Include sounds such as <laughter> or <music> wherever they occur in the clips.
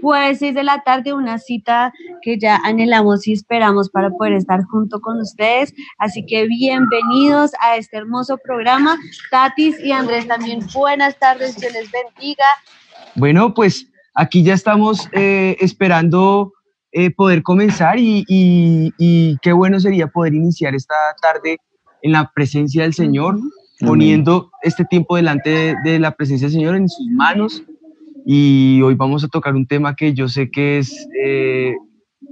jueves 6 de la tarde, una cita que ya anhelamos y esperamos para poder estar junto con ustedes. Así que bienvenidos a este hermoso programa. Tatis y Andrés también, buenas tardes, Dios les bendiga. Bueno, pues aquí ya estamos eh, esperando eh, poder comenzar y, qué bueno sería poder iniciar esta tarde en la presencia del Señor, poniendo este tiempo delante de, la presencia del Señor en sus manos. Y hoy vamos a tocar un tema que yo sé que es, eh,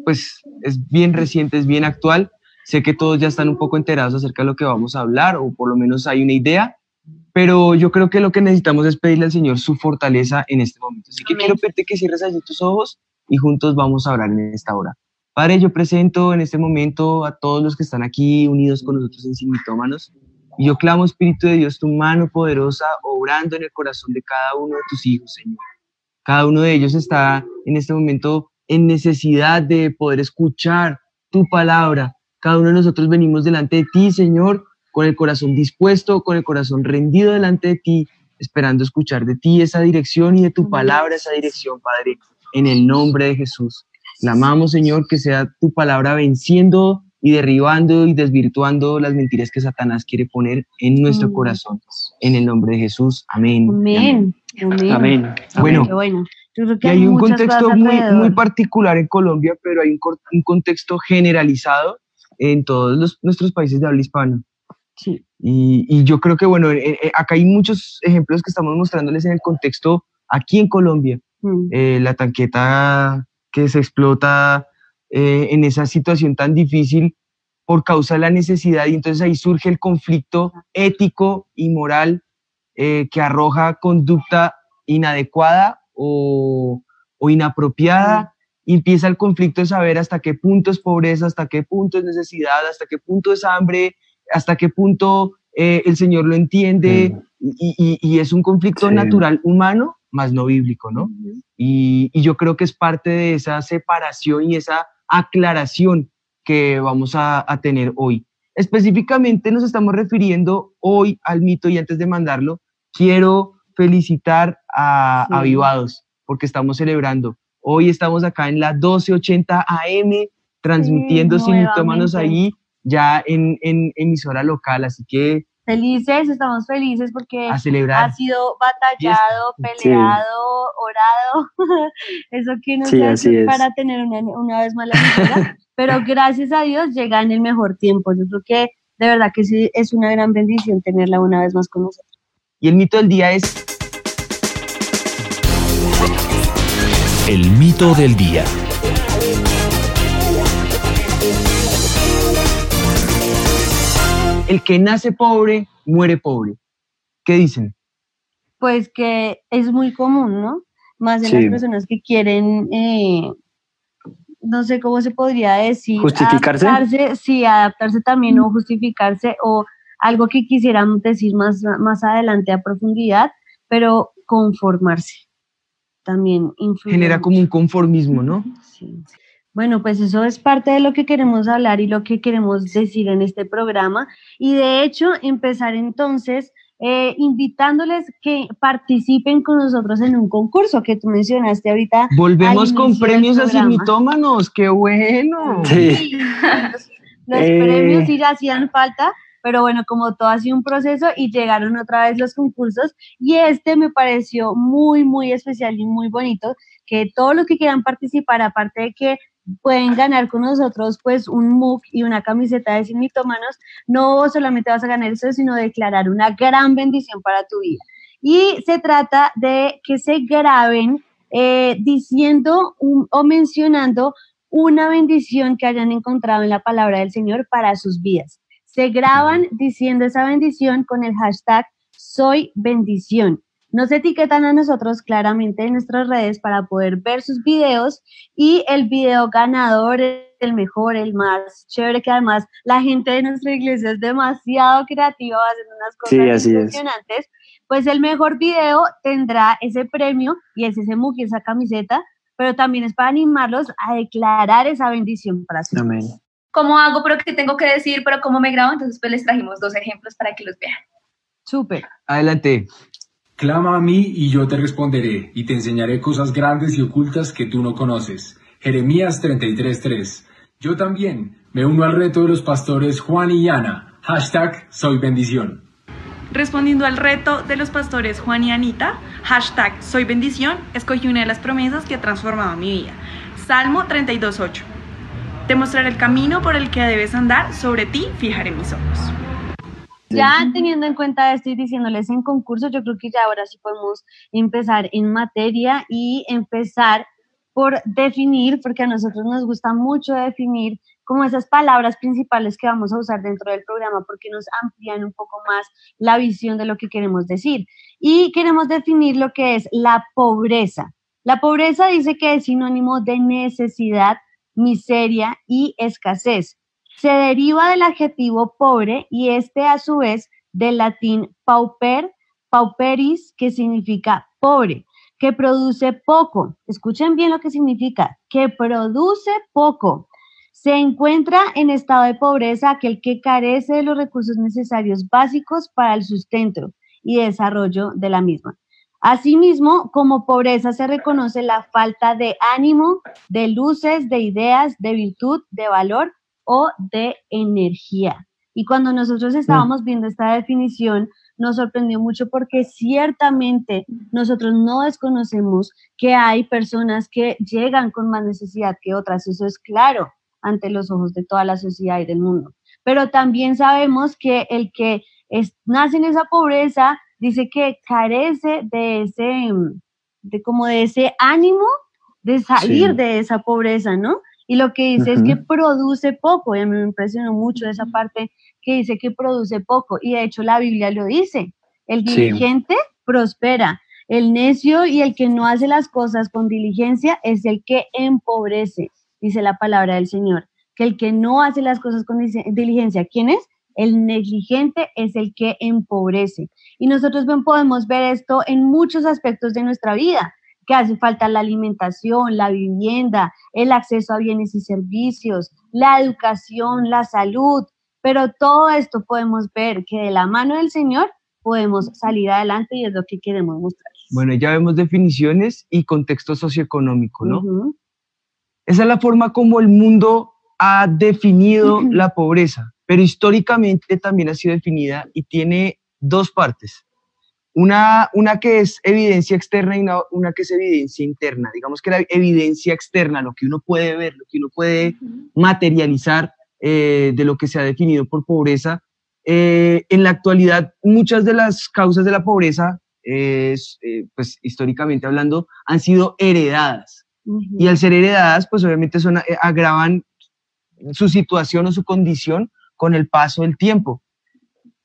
pues, es bien reciente, es bien actual. Sé que todos ya están un poco enterados acerca de lo que vamos a hablar, o por lo menos hay una idea, pero yo creo que lo que necesitamos es pedirle al Señor su fortaleza en este momento. Así que quiero pedirte que cierres allí tus ojos y juntos vamos a orar en esta hora. Padre, yo presento en este momento a todos los que están aquí unidos con nosotros en Simitómanos. Y yo clamo, Espíritu de Dios, tu mano poderosa obrando en el corazón de cada uno de tus hijos, Señor. Cada uno de ellos está en este momento en necesidad de poder escuchar tu palabra. Cada uno de nosotros venimos delante de ti, Señor, con el corazón dispuesto, con el corazón rendido delante de ti, esperando escuchar de ti esa dirección y de tu palabra esa dirección, Padre, en el nombre de Jesús. Clamamos, Señor, que sea tu palabra venciendo y derribando y desvirtuando las mentiras que Satanás quiere poner en nuestro corazón. En el nombre de Jesús. Amén. Amén. Amén. Bueno, hay, un contexto muy, muy, particular en Colombia, pero hay un, un contexto generalizado en todos los, nuestros países de habla hispana. Sí. Y, yo creo que, bueno, eh, eh, acá hay muchos ejemplos que estamos mostrándoles en el contexto aquí en Colombia. Mm. Eh, la tanqueta que se explota en esa situación tan difícil por causa de la necesidad y entonces ahí surge el conflicto ético y moral que arroja conducta inadecuada o, o inapropiada. Y empieza el conflicto de saber hasta qué punto es pobreza, hasta qué punto es necesidad, hasta qué punto es hambre, hasta qué punto eh, el Señor lo entiende y, es un conflicto natural humano, más no bíblico, ¿no? y, yo creo que es parte de esa separación y esa aclaración que vamos a, tener hoy. Específicamente nos estamos refiriendo hoy al mito y antes de mandarlo, quiero felicitar a Avivados porque estamos celebrando. Hoy estamos acá en la 1280 AM transmitiendo sin mitómanos ahí ya en, en emisora local, así que... Felices, estamos felices porque ha sido batallado, peleado, orado, <laughs> eso que nos hace para tener una, una vez más la emisora, <laughs> pero gracias a Dios llega en el mejor tiempo, yo creo que de verdad que sí es una gran bendición tenerla una vez más con nosotros. Y el mito del día es... El mito del día. el que nace pobre, muere pobre. ¿Qué dicen? Pues que es muy común, ¿no? Más de las personas que quieren, eh, no sé cómo se podría decir. Justificarse. sí, adaptarse también o justificarse o algo que quisiéramos decir más, más adelante a profundidad, pero conformarse también influye. Genera como un conformismo, ¿no? Sí. Bueno, pues eso es parte de lo que queremos hablar y lo que queremos decir en este programa. Y de hecho, empezar entonces eh, invitándoles que participen con nosotros en un concurso que tú mencionaste ahorita. Volvemos con premios a simitómanos, qué bueno. Sí. Los, eh. premios sí ya hacían falta, pero bueno, como todo ha sido un proceso y llegaron otra vez los concursos y este me pareció muy, muy especial y muy bonito, que todos los que quieran participar, aparte de que pueden ganar con nosotros pues un mug y una camiseta de Sin Mitómanos, no solamente vas a ganar eso, sino declarar una gran bendición para tu vida. Y se trata de que se graben eh, diciendo o mencionando una bendición que hayan encontrado en la palabra del Señor para sus vidas. Se graban diciendo esa bendición con el hashtag soy bendición. Nos etiquetan a nosotros claramente en nuestras redes para poder ver sus videos y el video ganador, el mejor, el más chévere, que además la gente de nuestra iglesia es demasiado creativa, haciendo unas cosas impresionantes, pues el mejor video tendrá ese premio y es ese y esa camiseta, pero también es para animarlos a declarar esa bendición para su Amén. ¿Cómo hago? ¿Pero qué tengo que decir? ¿Pero cómo me grabo? Entonces, pues les trajimos dos ejemplos para que los vean. Súper. Adelante. Clama a mí y yo te responderé, y te enseñaré cosas grandes y ocultas que tú no conoces. Jeremías 33:3. Yo también me uno al reto de los pastores Juan y Ana. Hashtag soy bendición. Respondiendo al reto de los pastores Juan y Anita, hashtag soy bendición, escogí una de las promesas que ha transformado mi vida. Salmo 32.8. Te mostraré el camino por el que debes andar, sobre ti fijaré mis ojos. Ya teniendo en cuenta esto y diciéndoles en concurso, yo creo que ya ahora sí podemos empezar en materia y empezar por definir, porque a nosotros nos gusta mucho definir como esas palabras principales que vamos a usar dentro del programa, porque nos amplían un poco más la visión de lo que queremos decir. Y queremos definir lo que es la pobreza. La pobreza dice que es sinónimo de necesidad, miseria y escasez se deriva del adjetivo pobre y este a su vez del latín pauper, pauperis, que significa pobre, que produce poco. Escuchen bien lo que significa, que produce poco. Se encuentra en estado de pobreza aquel que carece de los recursos necesarios básicos para el sustento y desarrollo de la misma. Asimismo, como pobreza se reconoce la falta de ánimo, de luces, de ideas, de virtud, de valor o de energía. Y cuando nosotros mm. estábamos viendo esta definición, nos sorprendió mucho porque ciertamente nosotros no desconocemos que hay personas que llegan con más necesidad que otras. Eso es claro ante los ojos de toda la sociedad y del mundo. Pero también sabemos que el que nace en esa pobreza dice que carece de ese, de como de ese ánimo de salir de esa pobreza, ¿no? Y lo que dice es que produce poco, y a mí me impresionó mucho esa parte que dice que produce poco, y de hecho la Biblia lo dice, el diligente prospera, el necio y el que no hace las cosas con diligencia es el que empobrece, dice la palabra del Señor, que el que no hace las cosas con diligencia, ¿quién es? El negligente es el que empobrece. Y nosotros podemos ver esto en muchos aspectos de nuestra vida que hace falta la alimentación, la vivienda, el acceso a bienes y servicios, la educación, la salud, pero todo esto podemos ver que de la mano del Señor podemos salir adelante y es lo que queremos mostrar. Bueno, ya vemos definiciones y contexto socioeconómico, ¿no? Esa es la forma como el mundo ha definido <clears throat> la pobreza, pero históricamente también ha sido definida y tiene dos partes. Una, una que es evidencia externa y una, que es evidencia interna. Digamos que la evidencia externa, lo que uno puede ver, lo que uno puede materializar eh, de lo que se ha definido por pobreza. Eh, en la actualidad, muchas de las causas de la pobreza, eh, pues históricamente hablando, han sido heredadas. Y al ser heredadas, pues obviamente son, agravan su situación o su condición con el paso del tiempo.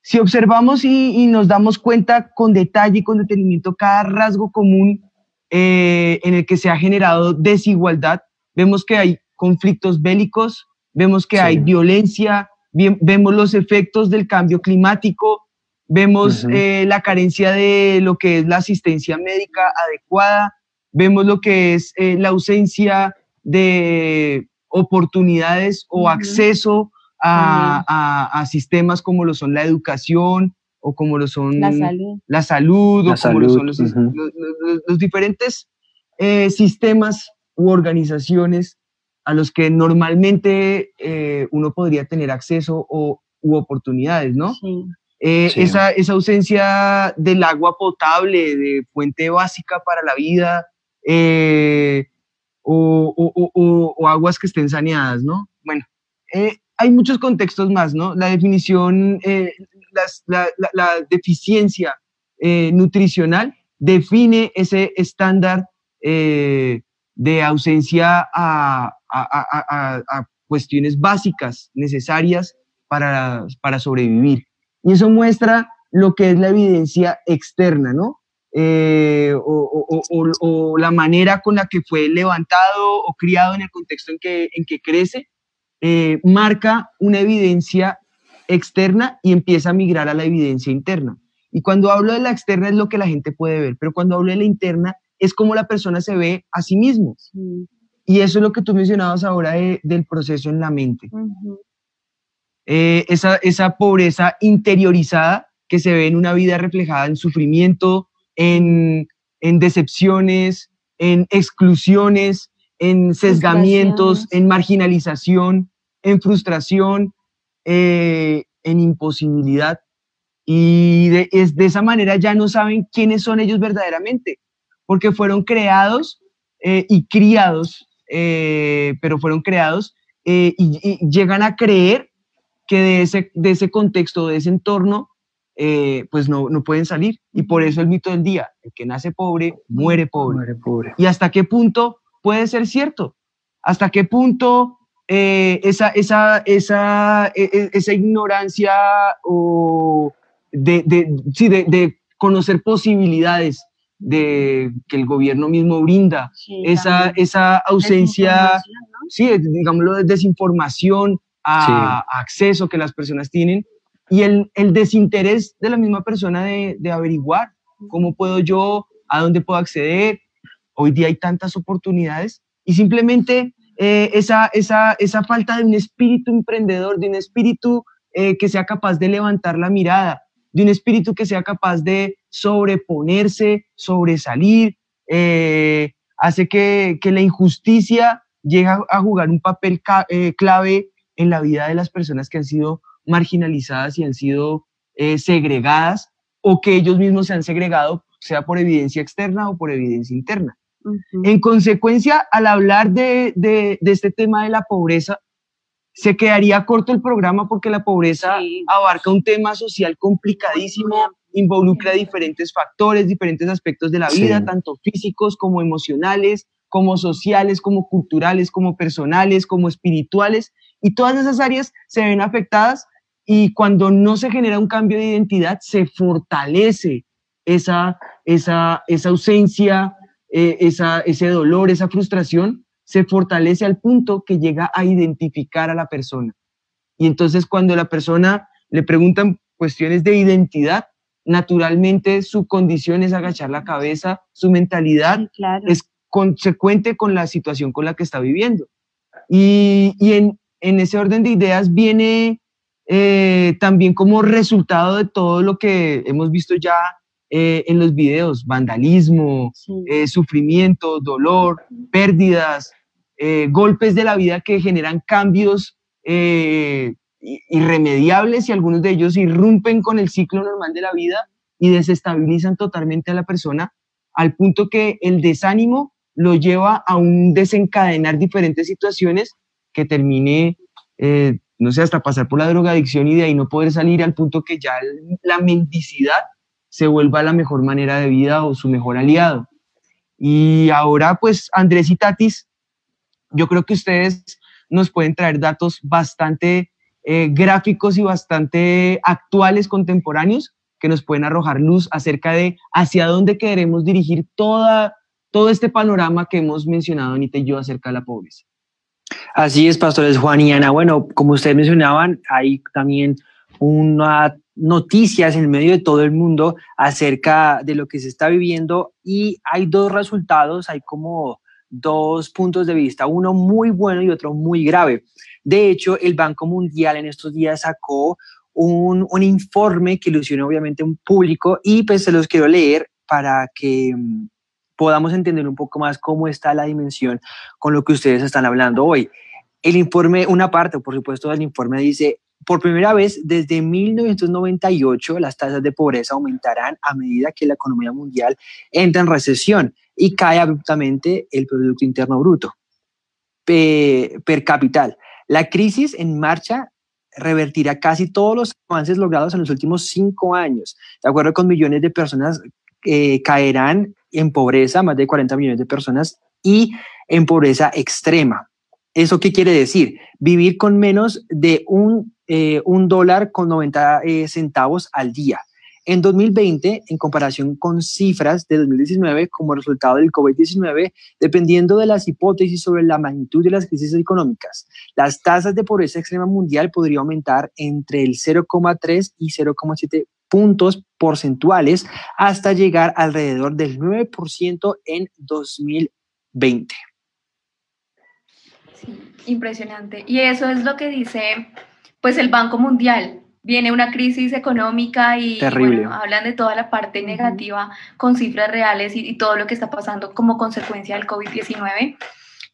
Si observamos y, nos damos cuenta con detalle y con detenimiento cada rasgo común eh, en el que se ha generado desigualdad, vemos que hay conflictos bélicos, vemos que hay violencia, vemos los efectos del cambio climático, vemos eh, la carencia de lo que es la asistencia médica adecuada, vemos lo que es eh, la ausencia de oportunidades o acceso a, sistemas como lo son la educación o como lo son la salud, la salud o como lo son los, diferentes eh, sistemas u organizaciones a los que normalmente eh, uno podría tener acceso o, u oportunidades, ¿no? Eh, esa, esa, ausencia del agua potable, de fuente básica para la vida, o, o, o, aguas que estén saneadas, ¿no? Bueno, hay muchos contextos más, ¿no? La definición, eh, la, deficiencia eh, nutricional define ese estándar eh, de ausencia a, cuestiones básicas necesarias para, para sobrevivir. Y eso muestra lo que es la evidencia externa, ¿no? o, la manera con la que fue levantado o criado en el contexto en que, en que crece eh, marca una evidencia externa y empieza a migrar a la evidencia interna. Y cuando hablo de la externa es lo que la gente puede ver, pero cuando hablo de la interna es cómo la persona se ve a sí mismo. Y eso es lo que tú mencionabas ahora del proceso en la mente. Eh, esa, esa pobreza interiorizada que se ve en una vida reflejada en sufrimiento, en, en decepciones, en exclusiones, en sesgamientos, en marginalización, en frustración, eh, en imposibilidad. Y de, es, de esa manera ya no saben quiénes son ellos verdaderamente, porque fueron creados eh, y criados, eh, pero fueron creados y, y, llegan a creer que de ese, de ese contexto, de ese entorno, pues no, no pueden salir. Y por eso el mito del día, el que nace pobre, muere pobre. Muere pobre. ¿Y hasta qué punto puede ser cierto? ¿Hasta qué punto eh, esa, esa, esa, e, e, esa, ignorancia o de, de, sí, de, de, conocer posibilidades de que el gobierno mismo brinda, sí, esa, esa ausencia, ¿no? sí, digámoslo, de desinformación a, sí. acceso que las personas tienen y el, el desinterés de la misma persona de, de averiguar cómo puedo yo, a dónde puedo acceder. Hoy día hay tantas oportunidades y simplemente eh, esa, esa, esa falta de un espíritu emprendedor, de un espíritu eh, que sea capaz de levantar la mirada, de un espíritu que sea capaz de sobreponerse, sobresalir, eh, hace que, que, la injusticia llegue a jugar un papel clave en la vida de las personas que han sido marginalizadas y han sido segregadas o que ellos mismos se han segregado, sea por evidencia externa o por evidencia interna. Uh -huh. En consecuencia, al hablar de, de, de, este tema de la pobreza, se quedaría corto el programa porque la pobreza sí. abarca un tema social complicadísimo, involucra diferentes factores, diferentes aspectos de la vida, sí. tanto físicos como emocionales, como sociales, como culturales, como personales, como espirituales, y todas esas áreas se ven afectadas y cuando no se genera un cambio de identidad, se fortalece esa, esa, esa ausencia, eh, esa, ese dolor, esa frustración, se fortalece al punto que llega a identificar a la persona. Y entonces cuando la persona le preguntan cuestiones de identidad, naturalmente su condición es agachar la cabeza, su mentalidad sí, claro. es consecuente con la situación con la que está viviendo. Y, y en, en, ese orden de ideas viene eh, también como resultado de todo lo que hemos visto ya eh, en los videos, vandalismo, sí. eh, sufrimiento, dolor, pérdidas, eh, golpes de la vida que generan cambios eh, irremediables y algunos de ellos irrumpen con el ciclo normal de la vida y desestabilizan totalmente a la persona al punto que el desánimo lo lleva a un desencadenar diferentes situaciones que termine, eh, no sé, hasta pasar por la drogadicción y de ahí no poder salir al punto que ya la mendicidad se vuelva la mejor manera de vida o su mejor aliado. Y ahora, pues, Andrés y Tatis, yo creo que ustedes nos pueden traer datos bastante eh, gráficos y bastante actuales, contemporáneos, que nos pueden arrojar luz acerca de hacia dónde queremos dirigir toda, todo este panorama que hemos mencionado Anita y yo acerca de la pobreza. Así es, pastores Juan y Ana. Bueno, como ustedes mencionaban, hay también una noticias en medio de todo el mundo acerca de lo que se está viviendo y hay dos resultados, hay como dos puntos de vista, uno muy bueno y otro muy grave. De hecho, el Banco Mundial en estos días sacó un, un informe que ilusionó obviamente un público y pues se los quiero leer para que mm, podamos entender un poco más cómo está la dimensión con lo que ustedes están hablando hoy. El informe, una parte, por supuesto, del informe dice, por primera vez desde 1998 las tasas de pobreza aumentarán a medida que la economía mundial entra en recesión y cae abruptamente el Producto Interno Bruto per, capital. La crisis en marcha revertirá casi todos los avances logrados en los últimos cinco años. De acuerdo con millones de personas, eh, caerán en pobreza, más de 40 millones de personas, y en pobreza extrema. ¿Eso qué quiere decir? Vivir con menos de un, eh, un dólar con 90 eh, centavos al día. En 2020, en comparación con cifras de 2019 como resultado del COVID-19, dependiendo de las hipótesis sobre la magnitud de las crisis económicas, las tasas de pobreza extrema mundial podrían aumentar entre el 0,3 y 0,7 puntos porcentuales hasta llegar alrededor del 9% en 2020. Impresionante. Y eso es lo que dice pues el Banco Mundial. Viene una crisis económica y bueno, hablan de toda la parte negativa con cifras reales y, y, todo lo que está pasando como consecuencia del COVID-19.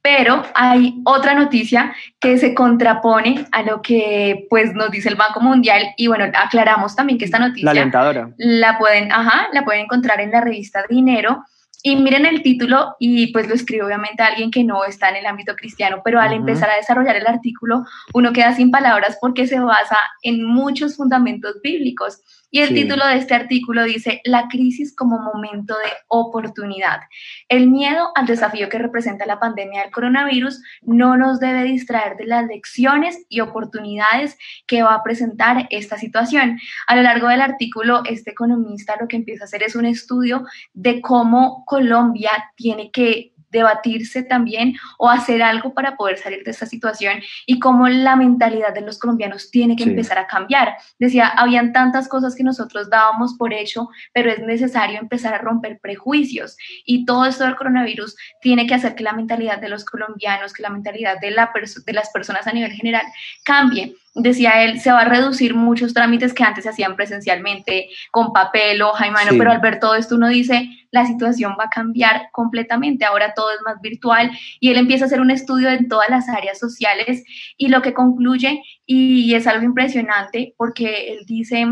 Pero hay otra noticia que se contrapone a lo que pues nos dice el Banco Mundial y bueno, aclaramos también que esta noticia la, la pueden, ajá, la pueden encontrar en la revista Dinero y miren el título y pues lo escribe obviamente alguien que no está en el ámbito cristiano, pero al empezar a desarrollar el artículo uno queda sin palabras porque se basa en muchos fundamentos bíblicos. Y el título de este artículo dice, La crisis como momento de oportunidad. El miedo al desafío que representa la pandemia del coronavirus no nos debe distraer de las lecciones y oportunidades que va a presentar esta situación. A lo largo del artículo, este economista lo que empieza a hacer es un estudio de cómo Colombia tiene que debatirse también o hacer algo para poder salir de esta situación y cómo la mentalidad de los colombianos tiene que empezar a cambiar. Decía, habían tantas cosas que nosotros dábamos por hecho, pero es necesario empezar a romper prejuicios. Y todo esto del coronavirus tiene que hacer que la mentalidad de los colombianos, que la mentalidad de, la de las personas a nivel general cambie decía él, se va a reducir muchos trámites que antes se hacían presencialmente con papel, hoja y mano, pero al ver todo esto uno dice, la situación va a cambiar completamente, ahora todo es más virtual y él empieza a hacer un estudio en todas las áreas sociales y lo que concluye, y es algo impresionante porque él dice,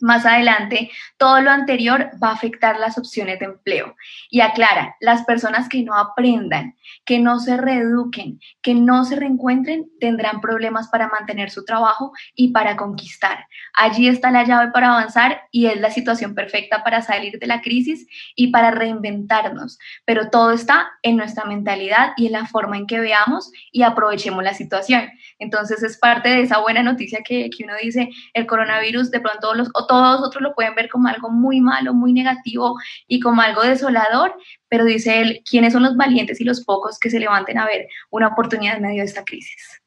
más adelante, todo lo anterior va a afectar las opciones de empleo. Y aclara, las personas que no aprendan, que no se reeduquen, que no se reencuentren, tendrán problemas para mantener su trabajo y para conquistar. Allí está la llave para avanzar y es la situación perfecta para salir de la crisis y para reinventarnos. Pero todo está en nuestra mentalidad y en la forma en que veamos y aprovechemos la situación. Entonces es parte de esa buena noticia que, que uno dice, el coronavirus de pronto los, o todos otros lo pueden ver como algo muy malo, muy negativo y como algo desolador, pero dice él, ¿quiénes son los valientes y los pocos que se levanten a ver una oportunidad en medio de esta crisis?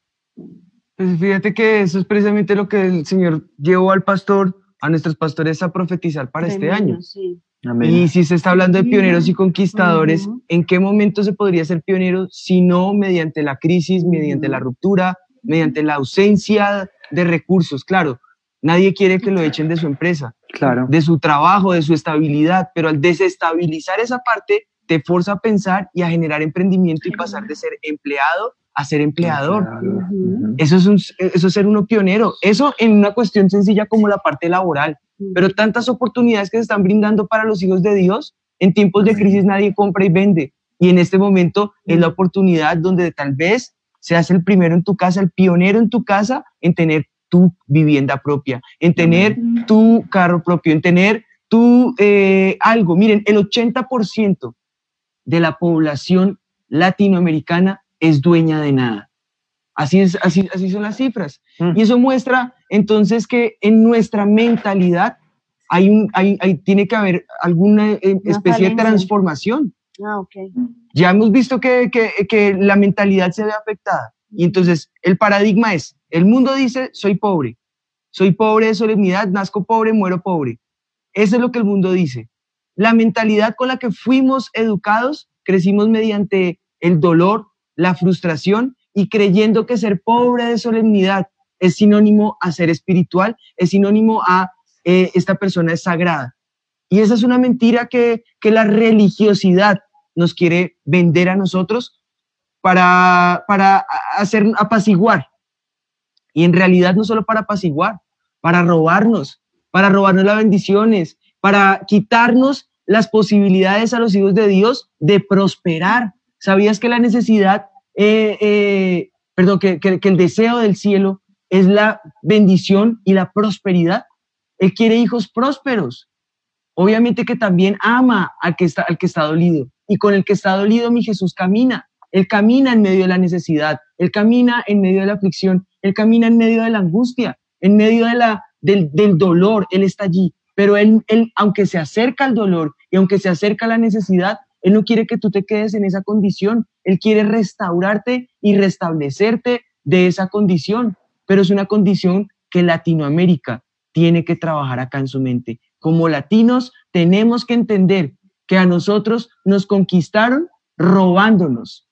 Pues fíjate que eso es precisamente lo que el Señor llevó al pastor, a nuestros pastores a profetizar para este año. Y si se está hablando de pioneros y conquistadores, ¿en qué momento se podría ser pionero si no mediante la crisis, mediante la ruptura, mediante la ausencia de recursos. Claro, nadie quiere que lo echen de su empresa, claro. de su trabajo, de su estabilidad, pero al desestabilizar esa parte, te forza a pensar y a generar emprendimiento y pasar de ser empleado a ser empleador. Eso, es eso es ser uno pionero. Eso en una cuestión sencilla como la parte laboral. Pero tantas oportunidades que se están brindando para los hijos de Dios, en tiempos de crisis nadie compra y vende. Y en este momento es la oportunidad donde tal vez seas el primero en tu casa, el pionero en tu casa en tener tu vivienda propia, en tener tu carro propio, en tener tu eh, algo. Miren, el 80% de la población latinoamericana es dueña de nada. Así, es, así, así son las cifras. Mm. Y eso muestra entonces que en nuestra mentalidad hay un, hay, tiene que haber alguna eh, especie de transformación. Ah, okay. Ya hemos visto que, que, la mentalidad se ve afectada. Y entonces el paradigma es, el mundo dice, soy pobre, soy pobre de solemnidad, nazco pobre, muero pobre. Eso es lo que el mundo dice. La mentalidad con la que fuimos educados, crecimos mediante el dolor, la frustración y creyendo que ser pobre de solemnidad es sinónimo a ser espiritual, es sinónimo a eh, esta persona es sagrada. Y esa es una mentira que, que la religiosidad nos quiere vender a nosotros para, para hacer apaciguar. Y en realidad no solo para apaciguar, para robarnos, para robarnos las bendiciones, para quitarnos las posibilidades a los hijos de Dios de prosperar. ¿Sabías que la necesidad, eh, eh, perdón, que, el deseo del cielo es la bendición y la prosperidad? Él quiere hijos prósperos. Obviamente que también ama al que está, al que está dolido y con el que está dolido mi Jesús camina. Él camina en medio de la necesidad, Él camina en medio de la aflicción, Él camina en medio de la angustia, en medio de la, del, del dolor, Él está allí. pero él, él, aunque se acerca al dolor y aunque se acerca a la necesidad, Él no quiere que tú te quedes en esa condición. Él quiere restaurarte y restablecerte de esa condición, pero es una condición que Latinoamérica tiene que trabajar acá en su mente. Como latinos tenemos que entender que a nosotros nos conquistaron robándonos,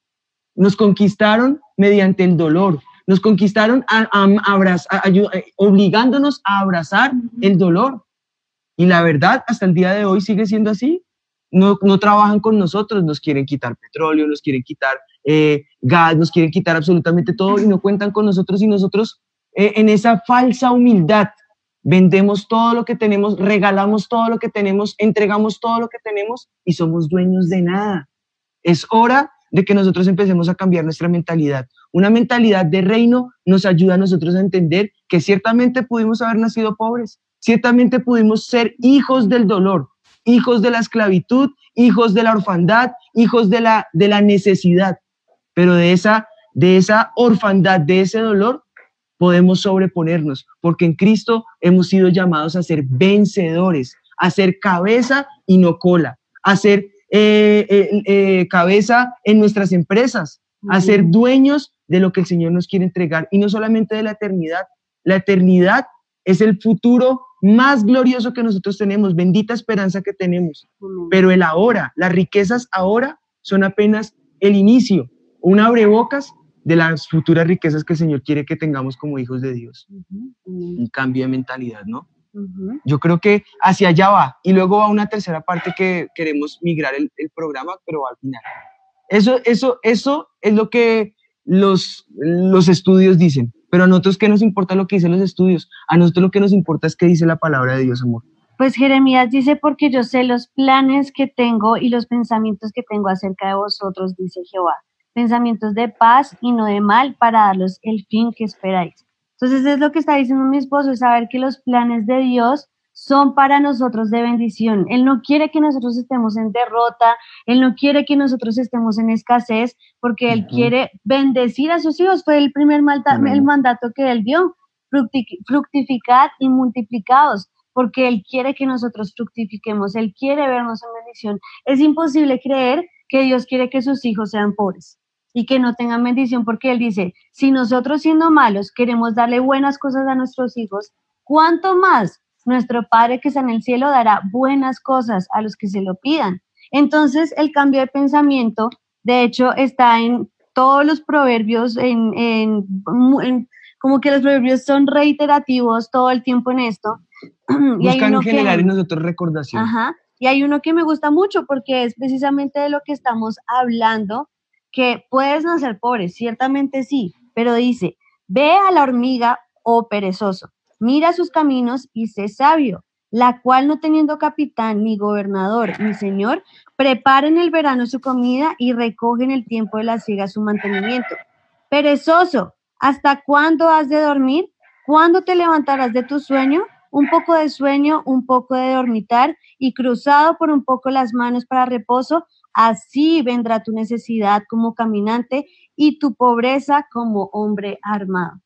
nos conquistaron mediante el dolor, nos conquistaron a, a, abraz- a- ayu- eh, obligándonos a abrazar el dolor. Y la verdad, hasta el día de hoy sigue siendo así. No, no trabajan con nosotros, nos quieren quitar petróleo, nos quieren quitar eh, gas, nos quieren quitar absolutamente todo y no cuentan con nosotros y nosotros eh, en esa falsa humildad vendemos todo lo que tenemos, regalamos todo lo que tenemos, entregamos todo lo que tenemos y somos dueños de nada. Es hora de que nosotros empecemos a cambiar nuestra mentalidad. Una mentalidad de reino nos ayuda a nosotros a entender que ciertamente pudimos haber nacido pobres, ciertamente pudimos ser hijos del dolor, hijos de la esclavitud, hijos de la orfandad, hijos de la, de la necesidad, pero de esa, de esa orfandad, de ese dolor, podemos sobreponernos, porque en Cristo hemos sido llamados a ser vencedores, a ser cabeza y no cola, a ser eh, eh, eh, cabeza en nuestras empresas, a ser dueños de lo que el Señor nos quiere entregar y no solamente de la eternidad. La eternidad es el futuro más glorioso que nosotros tenemos, bendita esperanza que tenemos. Pero el ahora, las riquezas ahora son apenas el inicio, un abrebocas de las futuras riquezas que el Señor quiere que tengamos como hijos de Dios. Un cambio de mentalidad, ¿no? Yo creo que hacia allá va. Y luego va una tercera parte que queremos migrar el, el programa, pero al final. Eso, eso, eso es lo que los, los estudios dicen. Pero a nosotros, ¿qué nos importa lo que dicen los estudios? A nosotros lo que nos importa es qué dice la palabra de Dios, amor. Pues Jeremías dice, porque yo sé los planes que tengo y los pensamientos que tengo acerca de vosotros, dice Jehová. Pensamientos de paz y no de mal para daros el fin que esperáis. Entonces es lo que está diciendo mi esposo, es saber que los planes de Dios son para nosotros de bendición. Él no quiere que nosotros estemos en derrota, Él no quiere que nosotros estemos en escasez, porque Él quiere bendecir a sus hijos. Fue el primer malta- el mandato que Él dio, fructi- fructificad y multiplicados, porque Él quiere que nosotros fructifiquemos, Él quiere vernos en bendición. Es imposible creer que Dios quiere que sus hijos sean pobres y que no tengan bendición, porque Él dice, si nosotros siendo malos queremos darle buenas cosas a nuestros hijos, ¿cuánto más nuestro Padre que está en el cielo dará buenas cosas a los que se lo pidan? Entonces, el cambio de pensamiento, de hecho, está en todos los proverbios, en, en- en- como que los proverbios son reiterativos todo el tiempo en esto. <clears throat> Y hay Buscan generar en nosotros recordación. Ajá. Y hay uno que me gusta mucho porque es precisamente de lo que estamos hablando, que puedes no ser pobre, ciertamente sí, pero dice, ve a la hormiga, oh perezoso, mira sus caminos y sé sabio, la cual no teniendo capitán, ni gobernador, ni señor, prepara en el verano su comida y recoge en el tiempo de la siega su mantenimiento. Perezoso, ¿hasta cuándo has de dormir? ¿Cuándo te levantarás de tu sueño? Un poco de sueño, un poco de dormitar y cruzado por un poco las manos para reposo, así vendrá tu necesidad como caminante y tu pobreza como hombre armado.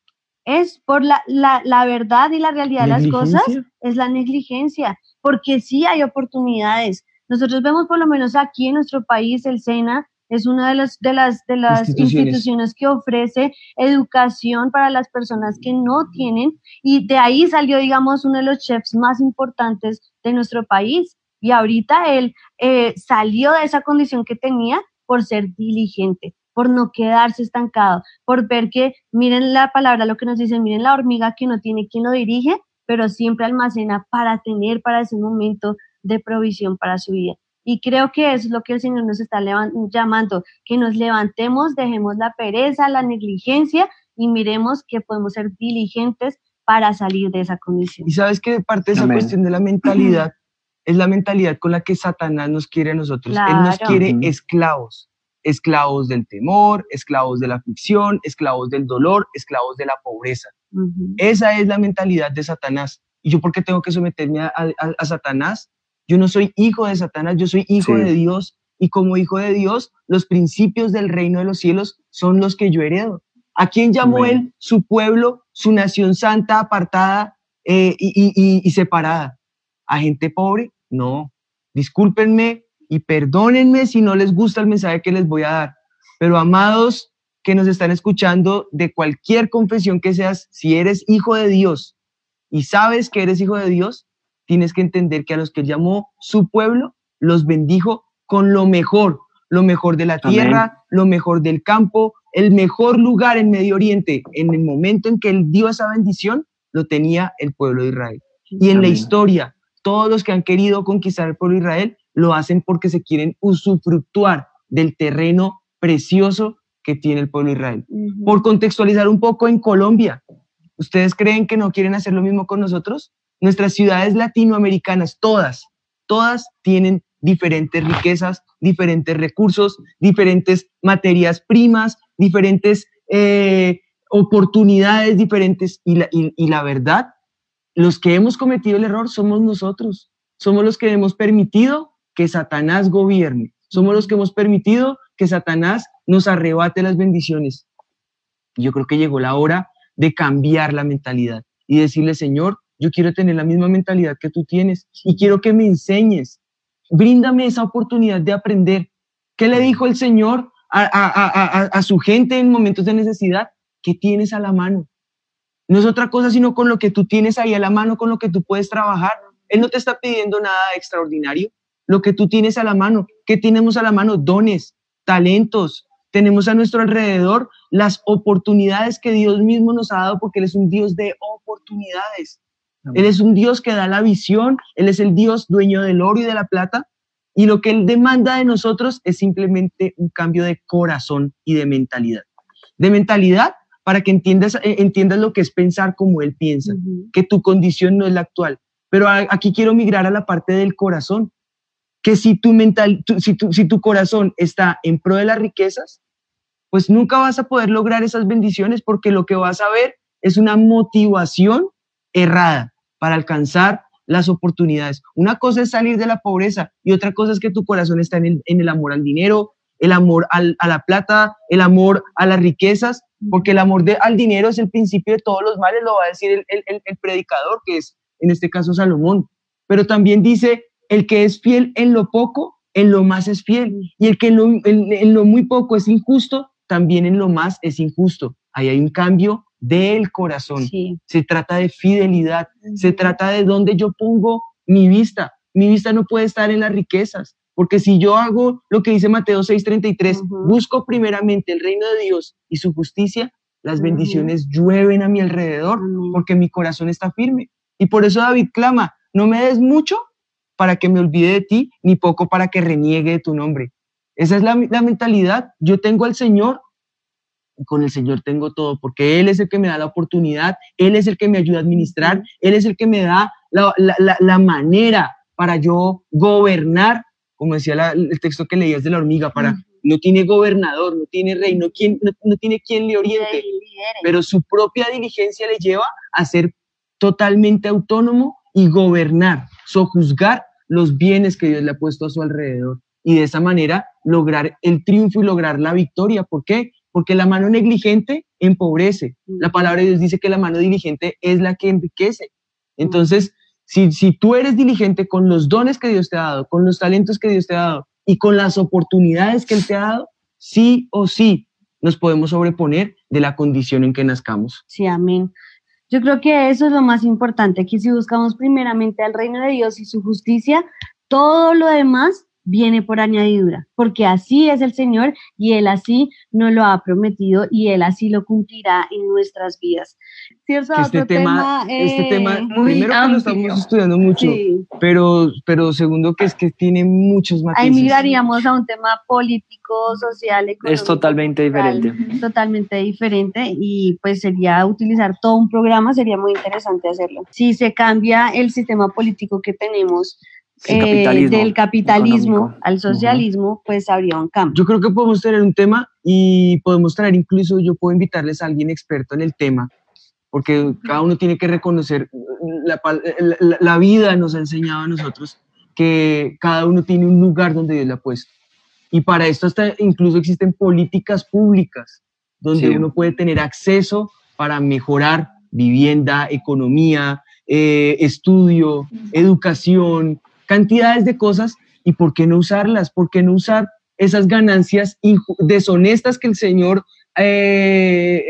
Es por la, la, la verdad y la realidad de las cosas, es la negligencia, porque sí hay oportunidades. Nosotros vemos por lo menos aquí en nuestro país el SENA es una de las, de las, de las Instituciones. instituciones que ofrece educación para las personas que no tienen y de ahí salió, digamos, uno de los chefs más importantes de nuestro país. Y ahorita él eh, salió de esa condición que tenía por ser diligente, por no quedarse estancado, por ver que, miren la palabra, lo que nos dice, miren la hormiga que no tiene quien lo dirige, pero siempre almacena para tener para ese momento de provisión para su vida. Y creo que eso es lo que el Señor nos está llamando, que nos levantemos, dejemos la pereza, la negligencia y miremos que podemos ser diligentes para salir de esa condición. Y sabes que parte de esa Amén. cuestión de la mentalidad es la mentalidad con la que Satanás nos quiere a nosotros. Él nos quiere esclavos, esclavos del temor, esclavos de la aflicción, esclavos del dolor, esclavos de la pobreza. Esa es la mentalidad de Satanás. ¿Y yo por qué tengo que someterme a, a- a Satanás? Yo no soy hijo de Satanás, yo soy hijo Sí. de Dios. Y como hijo de Dios, los principios del reino de los cielos son los que yo heredo. ¿A quién llamó Amén. él su pueblo, su nación santa, apartada eh, y, y- y- y separada? a gente pobre? No. Discúlpenme y perdónenme si no les gusta el mensaje que les voy a dar. Pero amados que nos están escuchando de cualquier confesión que seas, si eres hijo de Dios y sabes que eres hijo de Dios, tienes que entender que a los que llamó su pueblo, los bendijo con lo mejor, lo mejor de la tierra, lo mejor del campo, el mejor lugar en Medio Oriente. En el momento en que él dio esa bendición, lo tenía el pueblo de Israel. Y en la historia, todos los que han querido conquistar el pueblo de Israel lo hacen porque se quieren usufructuar del terreno precioso que tiene el pueblo de Israel. Por contextualizar un poco en Colombia, ¿ustedes creen que no quieren hacer lo mismo con nosotros? Nuestras ciudades latinoamericanas, todas, todas tienen diferentes riquezas, diferentes recursos, diferentes materias primas, diferentes eh, oportunidades diferentes. Y la, y la verdad, los que hemos cometido el error somos nosotros. Somos los que hemos permitido que Satanás gobierne. Somos los que hemos permitido que Satanás nos arrebate las bendiciones. Yo creo que llegó la hora de cambiar la mentalidad y decirle, Señor, yo quiero tener la misma mentalidad que tú tienes y quiero que me enseñes. Bríndame esa oportunidad de aprender. ¿Qué le dijo el Señor a, su gente en momentos de necesidad? ¿Qué tienes a la mano? No es otra cosa sino con lo que tú tienes ahí a la mano, con lo que tú puedes trabajar. Él no te está pidiendo nada extraordinario. Lo que tú tienes a la mano, ¿qué tenemos a la mano? Dones, talentos. Tenemos a nuestro alrededor las oportunidades que Dios mismo nos ha dado porque Él es un Dios de oportunidades. Él es un Dios que da la visión, Él es el Dios dueño del oro y de la plata. Y lo que Él demanda de nosotros es simplemente un cambio de corazón y de mentalidad. De mentalidad para que entiendas, eh, entiendas lo que es pensar como Él piensa, que tu condición no es la actual. Pero aquí quiero migrar a la parte del corazón, que si tu, mental, si, tu, si tu corazón está en pro de las riquezas, pues nunca vas a poder lograr esas bendiciones porque lo que vas a ver es una motivación errada para alcanzar las oportunidades. Una cosa es salir de la pobreza y otra cosa es que tu corazón está en el, en el amor al dinero, el amor al, a la plata, el amor a las riquezas, porque el amor de, al dinero es el principio de todos los males, lo va a decir el, el, el predicador, que es en este caso Salomón. Pero también dice, el que es fiel en lo poco, en lo más es fiel. Y el que en lo, en lo muy poco es injusto, también en lo más es injusto. Ahí hay un cambio del corazón. Se trata de fidelidad, se trata de dónde yo pongo mi vista. Mi vista no puede estar en las riquezas, porque si yo hago lo que dice Mateo 6:33, busco primeramente el reino de Dios y su justicia, las bendiciones llueven a mi alrededor, porque mi corazón está firme. Y por eso David clama, no me des mucho para que me olvide de ti, ni poco para que reniegue de tu nombre. Esa es la, la mentalidad. Yo tengo al Señor con el Señor tengo todo, porque Él es el que me da la oportunidad, Él es el que me ayuda a administrar, Él es el que me da la, manera para yo gobernar, como decía el texto que leías de la hormiga, para, no tiene gobernador, no tiene rey, no, quien, no, tiene quien le oriente, pero su propia diligencia le lleva a ser totalmente autónomo y gobernar, sojuzgar los bienes que Dios le ha puesto a su alrededor y de esa manera lograr el triunfo y lograr la victoria. ¿Por qué? porque la mano negligente empobrece. La palabra de Dios dice que la mano diligente es la que enriquece. Entonces, si, tú eres diligente con los dones que Dios te ha dado, con los talentos que Dios te ha dado y con las oportunidades que Él te ha dado, sí o sí nos podemos sobreponer de la condición en que nazcamos. Sí, amén. Yo creo que eso es lo más importante, que si buscamos primeramente al reino de Dios y su justicia, todo lo demás viene por añadidura, porque así es el Señor y Él así nos lo ha prometido y Él así lo cumplirá en nuestras vidas. este, tema, este tema, primero que lo estamos estudiando mucho, pero, pero segundo que es que tiene muchos matices. Ahí miraríamos a un tema político, social, económico. Es totalmente diferente. Totalmente diferente y pues sería utilizar todo un programa, sería muy interesante hacerlo. Si se cambia el sistema político que tenemos, eh, del capitalismo al socialismo, pues habría un cambio. Yo creo que podemos tener un tema y podemos traer incluso, yo puedo invitarles a alguien experto en el tema, porque cada uno tiene que reconocer, la, la, vida nos ha enseñado a nosotros que cada uno tiene un lugar donde Dios le ha puesto. Y para esto hasta incluso existen políticas públicas donde uno puede tener acceso para mejorar vivienda, economía, eh, estudio, educación, cantidades de cosas. ¿Y por qué no usarlas? ¿Por qué no usar esas ganancias deshonestas que el Señor eh,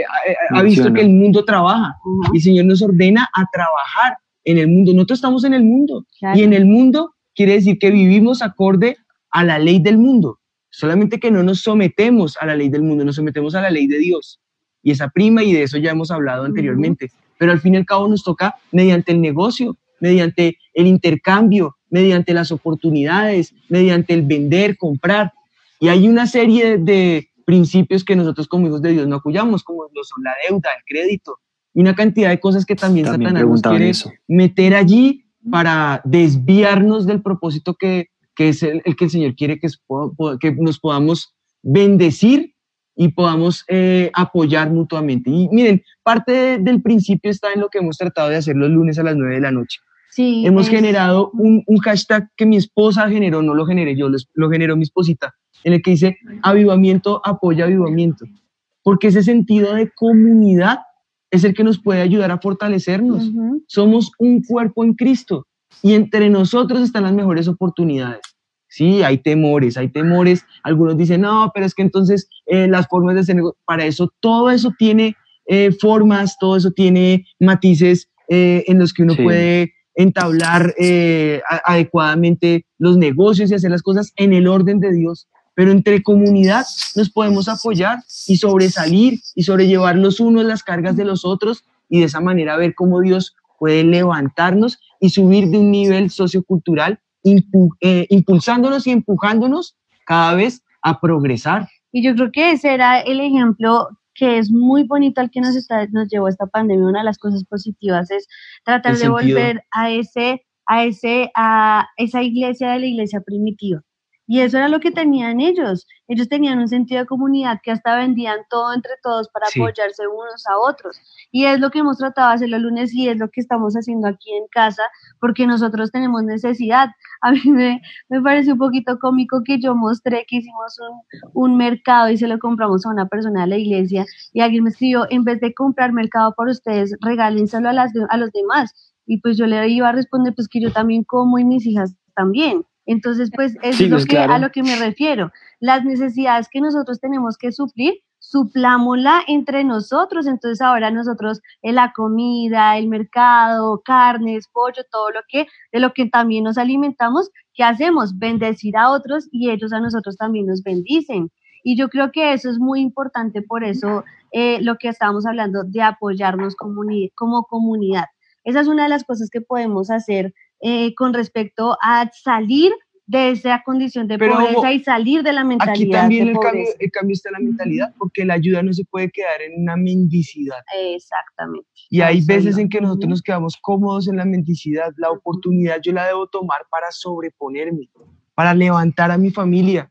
ha visto que el mundo trabaja? Y el Señor nos ordena a trabajar en el mundo. Nosotros estamos en el mundo. Y en el mundo quiere decir que vivimos acorde a la ley del mundo. Solamente que no nos sometemos a la ley del mundo, nos sometemos a la ley de Dios. Y esa prima, y de eso ya hemos hablado anteriormente. Pero al fin y al cabo nos toca mediante el negocio, mediante el intercambio, mediante las oportunidades, mediante el vender, comprar. Y hay una serie de principios que nosotros como hijos de Dios no apoyamos, como lo son la deuda, el crédito, y una cantidad de cosas que también, Satanás nos quiere meter allí para desviarnos del propósito que, que es el, que el Señor quiere que, que nos podamos bendecir y podamos eh, apoyar mutuamente. Y miren, parte del principio está en lo que hemos tratado de hacer los lunes a las 9 de la noche. Sí, hemos generado un, un, hashtag que mi esposa generó, no lo generé yo, lo generó mi esposita, en el que dice avivamiento apoya avivamiento. Porque ese sentido de comunidad es el que nos puede ayudar a fortalecernos. Somos un cuerpo en Cristo y entre nosotros están las mejores oportunidades. Sí, hay temores, hay temores. Algunos dicen, no, pero es que entonces eh, las formas de ser, para eso, todo eso tiene eh, formas, todo eso tiene matices eh, en los que uno puede entablar adecuadamente los negocios y hacer las cosas en el orden de Dios. Pero entre comunidad nos podemos apoyar y sobresalir y sobrellevar los unos las cargas de los otros y de esa manera ver cómo Dios puede levantarnos y subir de un nivel sociocultural eh, impulsándonos y empujándonos cada vez a progresar. Y yo creo que ese era el ejemplo que es muy bonito al que nos, está, nos llevó esta pandemia. Una de las cosas positivas es tratar de volver a ese, a ese, a esa iglesia de la iglesia primitiva. Y eso era lo que tenían ellos. Ellos tenían un sentido de comunidad que hasta vendían todo entre todos para apoyarse unos a otros. Y es lo que hemos tratado de hacer los lunes y es lo que estamos haciendo aquí en casa, porque nosotros tenemos necesidad. <laughs> A mí me, me parece un poquito cómico que yo mostré que hicimos un, un, mercado y se lo compramos a una persona de la iglesia y alguien me escribió, en vez de comprar mercado por ustedes, regálenselo a, las, a los demás. Y pues yo le iba a responder, pues que yo también como y mis hijas también. Entonces, pues <laughs> eso es lo pues, que, a lo que me refiero. Las necesidades que nosotros tenemos que suplir, suplámosla entre nosotros. Entonces ahora nosotros en la comida, el mercado, carnes, pollo, todo lo que, de lo que también nos alimentamos, ¿qué hacemos? Bendecir a otros y ellos a nosotros también nos bendicen. Y yo creo que eso es muy importante, por eso eh, lo que estábamos hablando de apoyarnos como comunidad. Esa es una de las cosas que podemos hacer eh, con respecto a salir de esa condición de pobreza y salir de la mentalidad. Aquí también el cambio, el cambio, está en la mentalidad, porque la ayuda no se puede quedar en una mendicidad. Exactamente. Y hay veces en que nosotros nos quedamos cómodos en la mendicidad. La oportunidad yo la debo tomar para sobreponerme, para levantar a mi familia.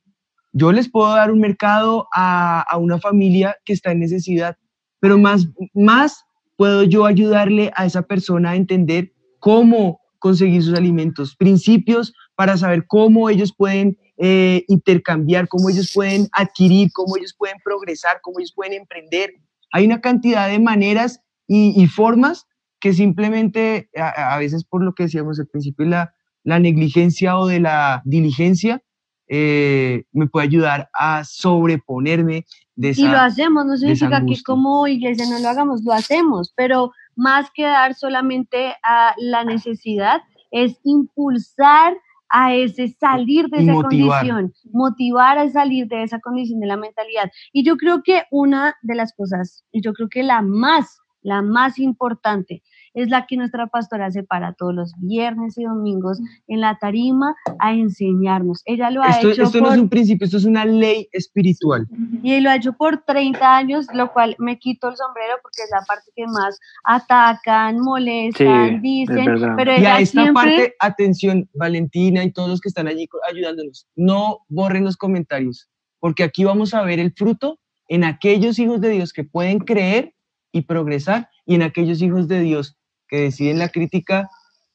Yo les puedo dar un mercado a, a una familia que está en necesidad, pero más, más puedo yo ayudarle a esa persona a entender cómo conseguir sus alimentos, principios para saber cómo ellos pueden eh, intercambiar, cómo ellos pueden adquirir, cómo ellos pueden progresar, cómo ellos pueden emprender. Hay una cantidad de maneras y, formas que simplemente a, veces por lo que decíamos al principio, la, la negligencia o de la diligencia, eh, me puede ayudar a sobreponerme de esa Y lo hacemos, no significa que como iglesia no lo hagamos, lo hacemos, pero más que dar solamente a la necesidad, es impulsar a ese salir de esa condición, motivar a salir de esa condición de la mentalidad. Y yo creo que una de las cosas, y yo creo que la más, la más importante es la que nuestra pastora hace para todos los viernes y domingos en la tarima a enseñarnos. Ella lo ha esto, hecho. Esto no es un principio, esto es una ley espiritual. Y lo ha hecho por 30 años, lo cual me quito el sombrero porque es la parte que más atacan, molestan, dicen. Pero y a esta parte, atención, Valentina y todos los que están allí ayudándonos, no borren los comentarios, porque aquí vamos a ver el fruto en aquellos hijos de Dios que pueden creer y progresar y en aquellos hijos de Dios que deciden la crítica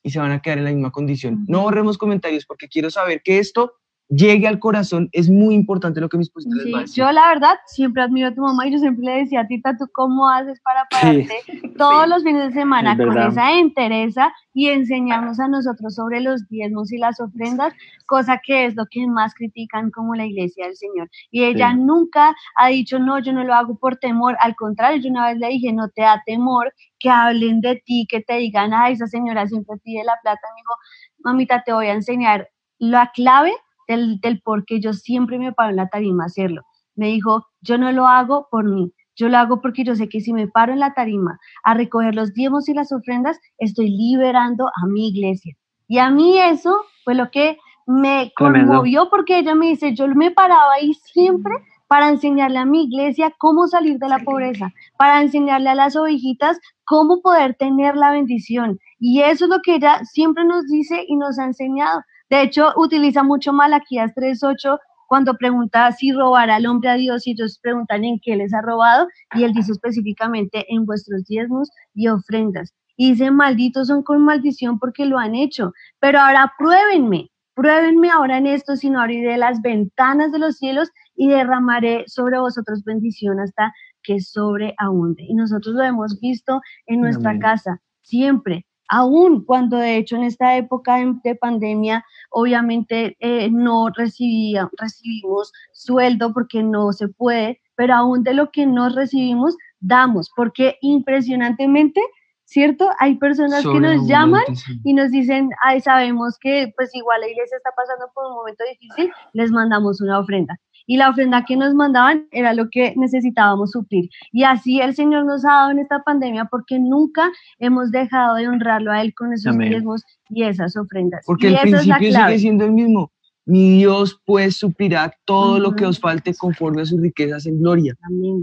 y se van a quedar en la misma condición. No borremos comentarios porque quiero saber que esto llegue al corazón, es muy importante lo que mis a decir. Yo la verdad siempre admiro a tu mamá y yo siempre le decía a Tita, ¿tú cómo haces para pararte todos los fines de semana con esa entereza y enseñarnos a nosotros sobre los diezmos y las ofrendas, cosa que es lo que más critican como la iglesia del Señor? Y ella nunca ha dicho, no, yo no lo hago por temor, al contrario, yo una vez le dije, no te da temor que hablen de ti, que te digan, ah, esa señora siempre pide la plata, me dijo, mamita, te voy a enseñar la clave del, del por qué yo siempre me paro en la tarima a hacerlo. Me dijo, yo no lo hago por mí, yo lo hago porque yo sé que si me paro en la tarima a recoger los diezmos y las ofrendas, estoy liberando a mi iglesia. Y a mí eso fue lo que me conmovió porque ella me dice, yo me paraba ahí siempre para enseñarle a mi iglesia cómo salir de la pobreza, para enseñarle a las ovejitas cómo poder tener la bendición. Y eso es lo que ella siempre nos dice y nos ha enseñado. De hecho, utiliza mucho Malaquías 3.8 cuando pregunta si robará el hombre a Dios y ellos preguntan en qué les ha robado y él dice específicamente en vuestros diezmos y ofrendas. Y dice, malditos son con maldición porque lo han hecho. Pero ahora pruébenme, pruébenme ahora en esto, sino abriré las ventanas de los cielos y derramaré sobre vosotros bendición hasta que sobreabunde. Y nosotros lo hemos visto en nuestra casa siempre aún cuando de hecho en esta época de, pandemia obviamente eh, no recibía, recibimos sueldo porque no se puede, pero aún de lo que no recibimos, damos, porque impresionantemente, ¿cierto? Hay personas que nos llaman y nos dicen, ay, sabemos que pues igual la iglesia está pasando por un momento difícil, les mandamos una ofrenda y la ofrenda que nos mandaban era lo que necesitábamos suplir. Y así el Señor nos ha dado en esta pandemia porque nunca hemos dejado de honrarlo a Él con esos diezmos y esas ofrendas. Porque el principio sigue siendo el mismo. Mi Dios pues suplirá todo lo que os falte conforme a sus riquezas en gloria.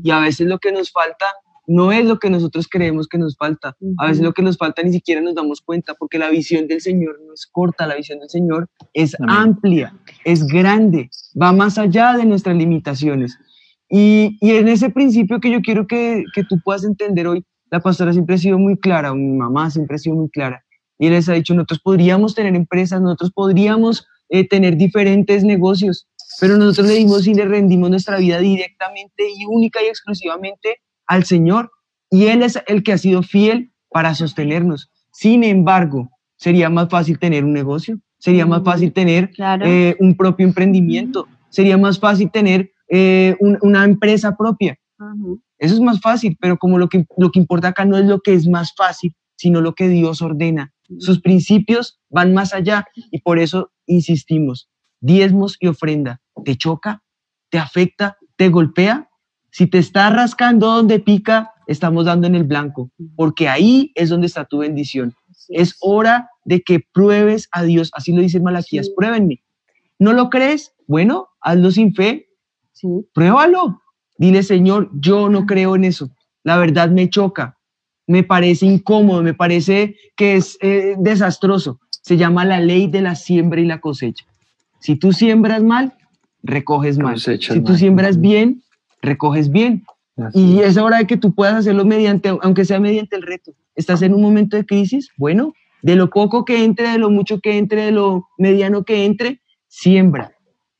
Y a veces lo que nos falta no es lo que nosotros creemos que nos falta. A veces lo que nos falta ni siquiera nos damos cuenta, porque la visión del Señor no es corta, la visión del Señor es amplia, es grande, va más allá de nuestras limitaciones. Y, y, en ese principio que yo quiero que, que tú puedas entender hoy, la pastora siempre ha sido muy clara, mi mamá siempre ha sido muy clara, y les ha dicho, nosotros podríamos tener empresas, nosotros podríamos eh, tener diferentes negocios, pero nosotros le dimos y le rendimos nuestra vida directamente y única y exclusivamente al Señor y Él es el que ha sido fiel para sostenernos. Sin embargo, sería más fácil tener un negocio, sería más fácil tener eh, un propio emprendimiento, sería más fácil tener eh, una empresa propia. Eso es más fácil, pero como lo que, lo que importa acá no es lo que es más fácil, sino lo que Dios ordena. Sus principios van más allá y por eso insistimos. Diezmos y ofrenda. ¿Te choca? ¿Te afecta? ¿Te golpea? Si te está rascando donde pica, estamos dando en el blanco, porque ahí es donde está tu bendición. Es hora de que pruebes a Dios, así lo dice Malaquías, pruébenme. ¿No lo crees? Bueno, hazlo sin fe. Pruébalo. Dile, Señor, yo no creo en eso. La verdad me choca, me parece incómodo, me parece que es eh, desastroso. Se llama la ley de la siembra y la cosecha. Si tú siembras mal, recoges mal. si tú siembras bien, recoges bien. y es hora de que tú puedas hacerlo mediante, aunque sea mediante el reto. ¿Estás en un momento de crisis? Bueno, de lo poco que entre, de lo mucho que entre, de lo mediano que entre, siembra.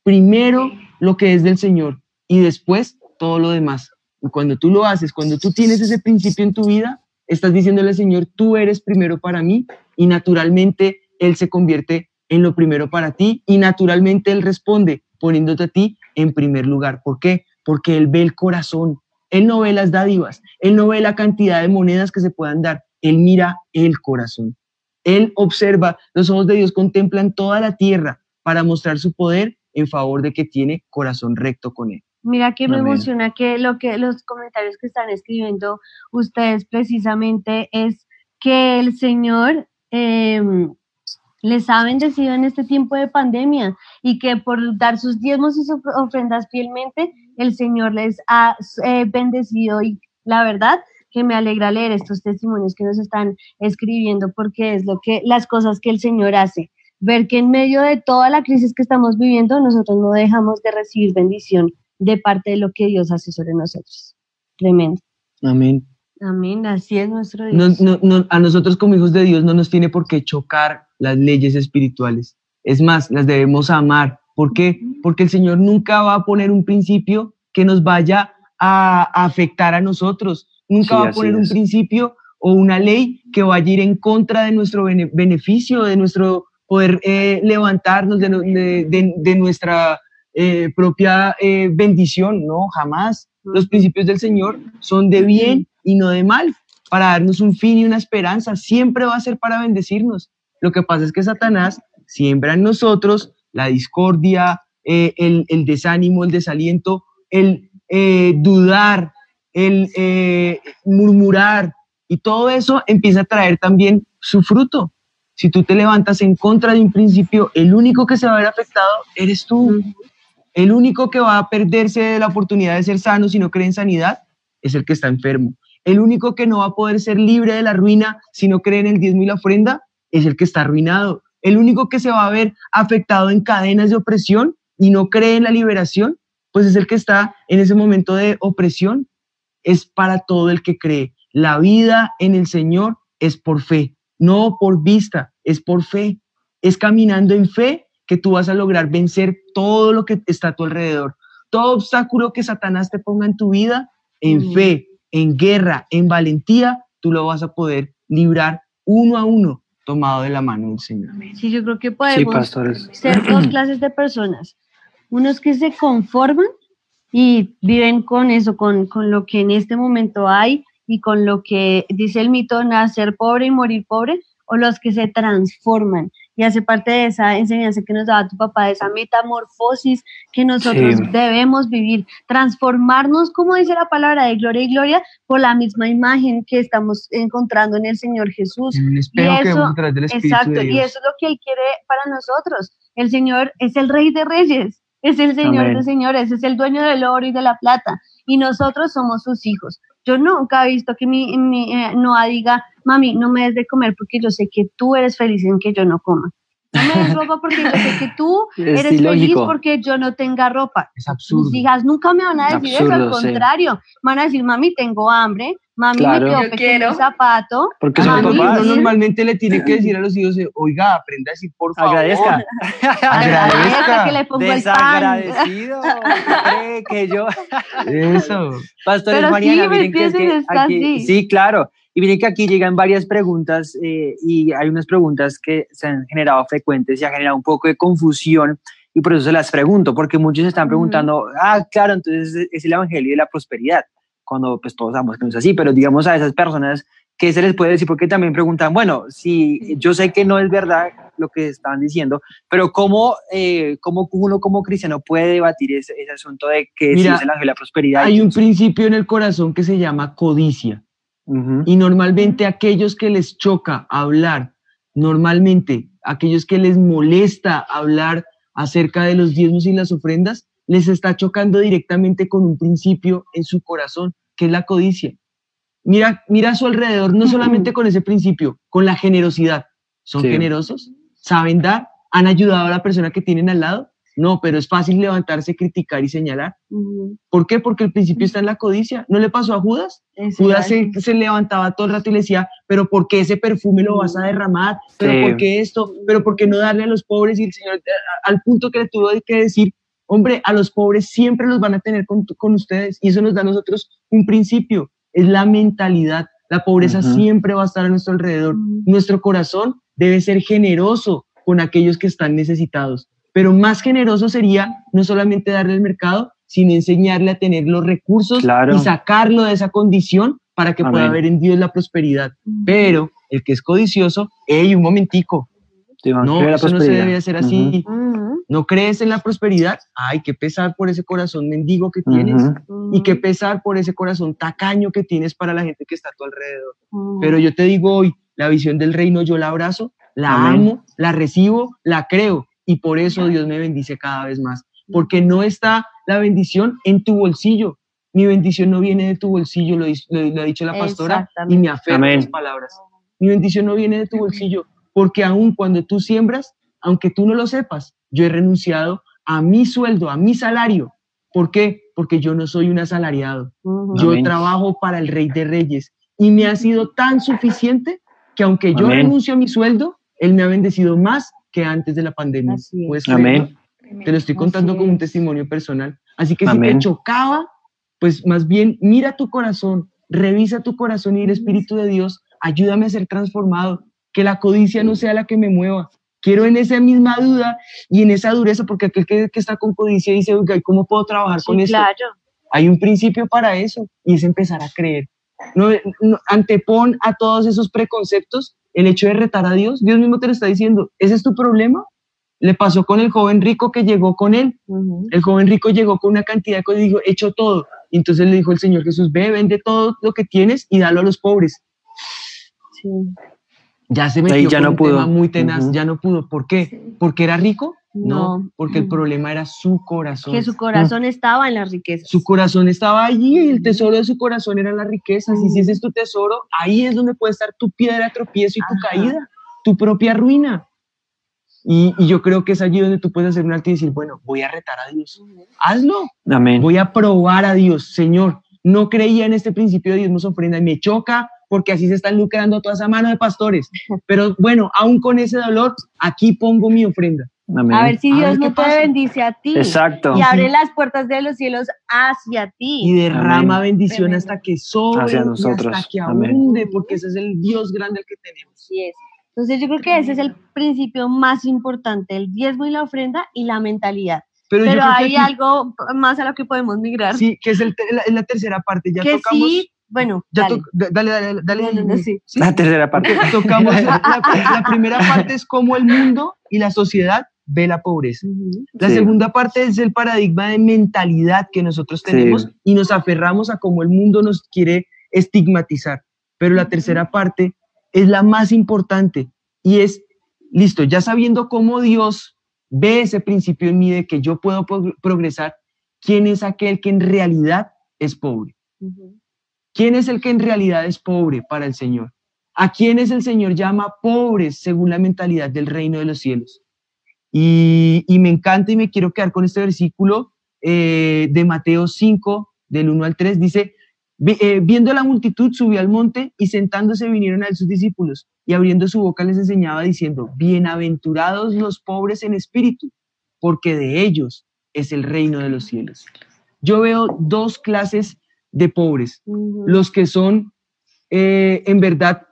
Primero lo que es del Señor y después todo lo demás. Y cuando tú lo haces, cuando tú tienes ese principio en tu vida, estás diciéndole al Señor, tú eres primero para mí y naturalmente Él se convierte en lo primero para ti y naturalmente Él responde poniéndote a ti en primer lugar. ¿Por qué? Porque Él ve el corazón, Él no ve las dádivas, Él no ve la cantidad de monedas que se puedan dar, Él mira el corazón. Él observa, los ojos de Dios contemplan toda la tierra para mostrar su poder en favor de que tiene corazón recto con Él. Mira que me emociona que lo que los comentarios que están escribiendo ustedes precisamente es que el Señor em, les ha bendecido en este tiempo de pandemia y que por dar sus diezmos y sus ofrendas fielmente, el Señor les ha eh, bendecido y la verdad que me alegra leer estos testimonios que nos están escribiendo porque es lo que las cosas que el Señor hace. Ver que en medio de toda la crisis que estamos viviendo, nosotros no dejamos de recibir bendición de parte de lo que Dios hace sobre nosotros. Tremendo. Amén. Amén, así es nuestro Dios. a nosotros como hijos de Dios no nos tiene por qué chocar las leyes espirituales. Es más, las debemos amar ¿Por qué? Porque el Señor nunca va a poner un principio que nos vaya a, a afectar a nosotros. Nunca Sí, va a poner un principio o una ley que vaya a ir en contra de nuestro bene- beneficio, de nuestro poder eh, levantarnos, de, no- de- de- de nuestra eh, propia eh, bendición. No, jamás. Los principios del Señor son de bien y no de mal, para darnos un fin y una esperanza. Siempre va a ser para bendecirnos. Lo que pasa es que Satanás siembra en nosotros la discordia, eh, el, el desánimo, el desaliento, el eh, dudar, el eh, murmurar, y todo eso empieza a traer también su fruto. Si tú te levantas en contra de un principio, el único que se va a ver afectado eres tú. El único que va a perderse de la oportunidad de ser sano si no cree en sanidad es el que está enfermo. El único que no va a poder ser libre de la ruina si no cree en el diezmo y la ofrenda es el que está arruinado. El único que se va a ver afectado en cadenas de opresión y no cree en la liberación, pues es el que está en ese momento de opresión. Es para todo el que cree. La vida en el Señor es por fe, no por vista, es por fe. Es caminando en fe que tú vas a lograr vencer todo lo que está a tu alrededor. Todo obstáculo que Satanás te ponga en tu vida, en fe, en guerra, en valentía, tú lo vas a poder librar uno a uno, tomado de la mano del Señor. Sí, yo creo que podemos ser dos <clears throat> clases de personas. Unos que se conforman y viven con eso, con, con lo que en este momento hay y con lo que dice el mito, nacer pobre y morir pobre, o los que se transforman. Y hace parte de esa enseñanza que nos daba tu papá, de esa metamorfosis que nosotros Sí. debemos vivir, transformarnos, como dice la palabra, de gloria y gloria, por la misma imagen que estamos encontrando en el Señor Jesús. En un espejo del Espíritu exacto, de y eso es lo que Él quiere para nosotros. El Señor es el Rey de Reyes, es el Señor Amén. de Señores, es el dueño del oro y de la plata, y nosotros somos sus hijos. Yo nunca he visto que mi, mi eh, Noah diga, mami, no me des de comer porque yo sé que tú eres feliz en que yo no coma. No me des ropa porque yo sé que tú <laughs> Es eres feliz porque yo no tenga ropa. Es absurdo. Mis hijas nunca me van a decir eso, al Absurdo, sí. contrario, van a decir, mami, tengo hambre, mami, Claro. me quedó pequeño el zapato, Porque son Mami, uno papás. sí. normalmente le tiene que decir a los hijos, oiga, aprenda a decir por favor. Agradezca. <laughs> agradezca que le pongo el pan. Desagradecido. ¿Cree que yo? Eso. <laughs> Pastores Pero Mariana, sí, miren que es ¿me que aquí- así. sí, claro. Y miren que aquí llegan varias preguntas eh, y hay unas preguntas que se han generado frecuentes y ha generado un poco de confusión y por eso se las pregunto, porque muchos están preguntando, ah, claro, entonces es- el evangelio de la prosperidad, cuando pues todos sabemos que no es así, pero digamos a esas personas que se les puede decir, porque también preguntan, bueno, si yo sé que no es verdad lo que están diciendo, pero ¿cómo, eh, cómo uno como cristiano puede debatir ese, ese asunto de que si Mira, es el evangelio de la prosperidad? Hay un principio en el corazón que se llama codicia. Y normalmente aquellos que les choca hablar, normalmente aquellos que les molesta hablar acerca de los diezmos y las ofrendas, les está chocando directamente con un principio en su corazón, que es la codicia. Mira, mira a su alrededor, no solamente con ese principio, con la generosidad. ¿Son Sí. generosos? ¿Saben dar? ¿Han ayudado a la persona que tienen al lado? No, pero es fácil levantarse, criticar y señalar. ¿Por qué? Porque el principio está en la codicia. ¿No le pasó a Judas? Judas se, levantaba todo el rato y le decía, pero ¿por qué ese perfume lo vas a derramar? ¿Pero Sí. por qué esto? ¿Pero por qué no darle a los pobres? Y el Señor, eh, al punto que le tuvo que decir, hombre, a los pobres siempre los van a tener con, con ustedes. Y eso nos da a nosotros un principio, es la mentalidad. La pobreza siempre va a estar a nuestro alrededor. Nuestro corazón debe ser generoso con aquellos que están necesitados. Pero más generoso sería no solamente darle al mercado, sino enseñarle a tener los recursos Claro. y sacarlo de esa condición para que pueda ver en Dios la prosperidad. Pero el que es codicioso, hey, un momentico, no, eso no se debe hacer así. ¿No crees en la prosperidad? Ay, qué pesar por ese corazón mendigo que tienes y qué pesar por ese corazón tacaño que tienes para la gente que está a tu alrededor. Pero yo te digo hoy, la visión del reino yo la abrazo, la Amén. amo, la recibo, la creo y por eso Dios me bendice cada vez más. Porque no está la bendición en tu bolsillo. Mi bendición no viene de tu bolsillo, lo, dis- lo- lo ha dicho la pastora y me aferro a las palabras. Mi bendición no viene de tu bolsillo, porque aun cuando tú siembras, aunque tú no lo sepas, yo he renunciado a mi sueldo, a mi salario. ¿Por qué? Porque yo no soy un asalariado. Yo Amén. trabajo para el Rey de Reyes y me ha sido tan suficiente que aunque yo Amén. renuncio a mi sueldo, Él me ha bendecido más que antes de la pandemia. Así es. ¿Puedes creerlo? Amén. Te lo estoy contando como un es. testimonio personal. Así que si Amén. te chocaba, pues más bien mira tu corazón, revisa tu corazón y el Espíritu de Dios, ayúdame a ser transformado, que la codicia no sea la que me mueva. Quiero en esa misma duda y en esa dureza, porque aquel que, que está con codicia dice, oiga, ¿y ¿cómo puedo trabajar con Sí, esto? claro. Hay un principio para eso y es empezar a creer. No, no- antepon a todos esos preconceptos el hecho de retar a Dios. Dios mismo te lo está diciendo. ¿Ese es tu problema? Le pasó con el joven rico que llegó con él. El joven rico llegó con una cantidad de cosas y dijo, hecho todo. Y entonces le dijo el Señor Jesús, ve, vende todo lo que tienes y dalo a los pobres. Sí. Ya se metió ya con no un pudo. tema muy tenaz, Ujú. ya no pudo. ¿Por qué? ¿Porque era rico? No, No. porque el problema era su corazón. Que su corazón estaba en las riquezas. Su corazón estaba allí y el tesoro de su corazón eran las riquezas. Y si ese es tu tesoro, ahí es donde puede estar tu piedra de tropiezo y tu caída, tu propia ruina. Y, y yo creo que es allí donde tú puedes hacer un alto y decir, bueno, voy a retar a Dios. Hazlo. Amén. Voy a probar a Dios. Señor, no creía en este principio de diezmos ofrenda y me choca porque así se están lucrando toda esa mano de pastores. <laughs> Pero bueno, aún con ese dolor, aquí pongo mi ofrenda. Amén. A ver si Dios ver no te pasa. bendice a ti. Exacto. Y abre las puertas de los cielos hacia ti. y derrama Amén. bendición hasta que sobre Hacia y nosotros. hasta que Amén. abunde, porque ese es el Dios grande al que tenemos. Así es. Entonces yo creo que ese es el principio más importante, el diezmo y la ofrenda y la mentalidad. Pero, hay aquí- algo más a lo que podemos migrar. sí, que es el la, la tercera parte. Ya que tocamos. sí, bueno, ya dale. dale, dale, dale. No, no, no, sí. Sí, La tercera parte. <laughs> tocamos la, la <laughs> primera parte es cómo el mundo y la sociedad ve la pobreza. Ujú. La Sí. segunda parte es el paradigma de mentalidad que nosotros Sí. tenemos y nos aferramos a cómo el mundo nos quiere estigmatizar. Pero la tercera parte es la más importante y es, listo, ya sabiendo cómo Dios ve ese principio en mí de que yo puedo pro- progresar, ¿quién es aquel que en realidad es pobre? Ujú. ¿Quién es el que en realidad es pobre para el Señor? ¿A quiénes el Señor llama pobres según la mentalidad del reino de los cielos? Y, me encanta y me quiero quedar con este versículo eh, de Mateo 5, del 1 al 3. Dice, "Vi- eh, viendo la multitud, subió al monte y sentándose vinieron a sus discípulos y abriendo su boca les enseñaba diciendo, bienaventurados los pobres en espíritu, porque de ellos es el reino de los cielos. Yo veo dos clases de pobres los que son eh, en verdad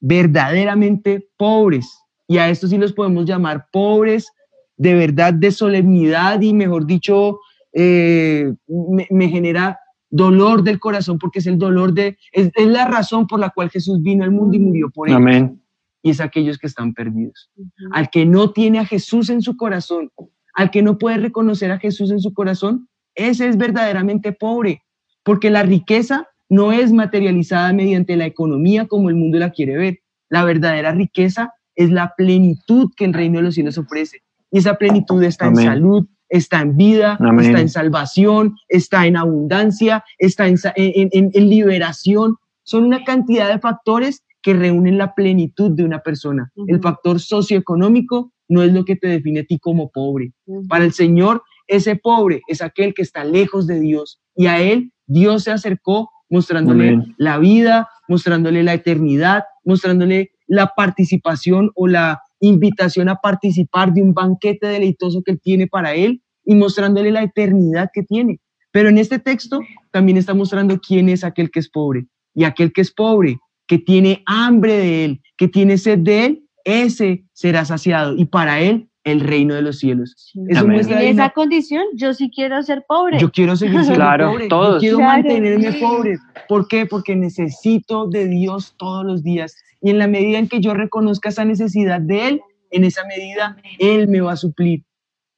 verdaderamente pobres. Y a estos sí los podemos llamar pobres de verdad, de solemnidad y mejor dicho, eh, me, me genera dolor del corazón porque es el dolor de, es, es la razón por la cual Jesús vino al mundo y murió por ellos. Amén. Y es aquellos que están perdidos. Al que no tiene a Jesús en su corazón, al que no puede reconocer a Jesús en su corazón, ese es verdaderamente pobre, porque la riqueza no es materializada mediante la economía como el mundo la quiere ver. La verdadera riqueza es la plenitud que el reino de los cielos ofrece. Y esa plenitud está Amén. en salud, está en vida, Amén. está en salvación, está en abundancia, está en, en- en- en liberación. Son una cantidad de factores que reúnen la plenitud de una persona. El Ujú. factor socioeconómico no es lo que te define a ti como pobre. Ujú. Para el Señor, ese pobre es aquel que está lejos de Dios y a él Dios se acercó mostrándole la vida, mostrándole la eternidad, mostrándole la participación o la invitación a participar de un banquete deleitoso que él tiene para él y mostrándole la eternidad que tiene. Pero en este texto también está mostrando quién es aquel que es pobre. Y aquel que es pobre, que tiene hambre de él, que tiene sed de él, ese será saciado. Y para él, el reino de los cielos. Eso En esa una- condición, yo sí quiero ser pobre. yo quiero seguir siendo Claro, pobre. todos. Yo quiero Claro, mantenerme pobre. ¿Por qué? Porque necesito de Dios todos los días. Y en la medida en que yo reconozca esa necesidad de Él, en esa medida Él me va a suplir.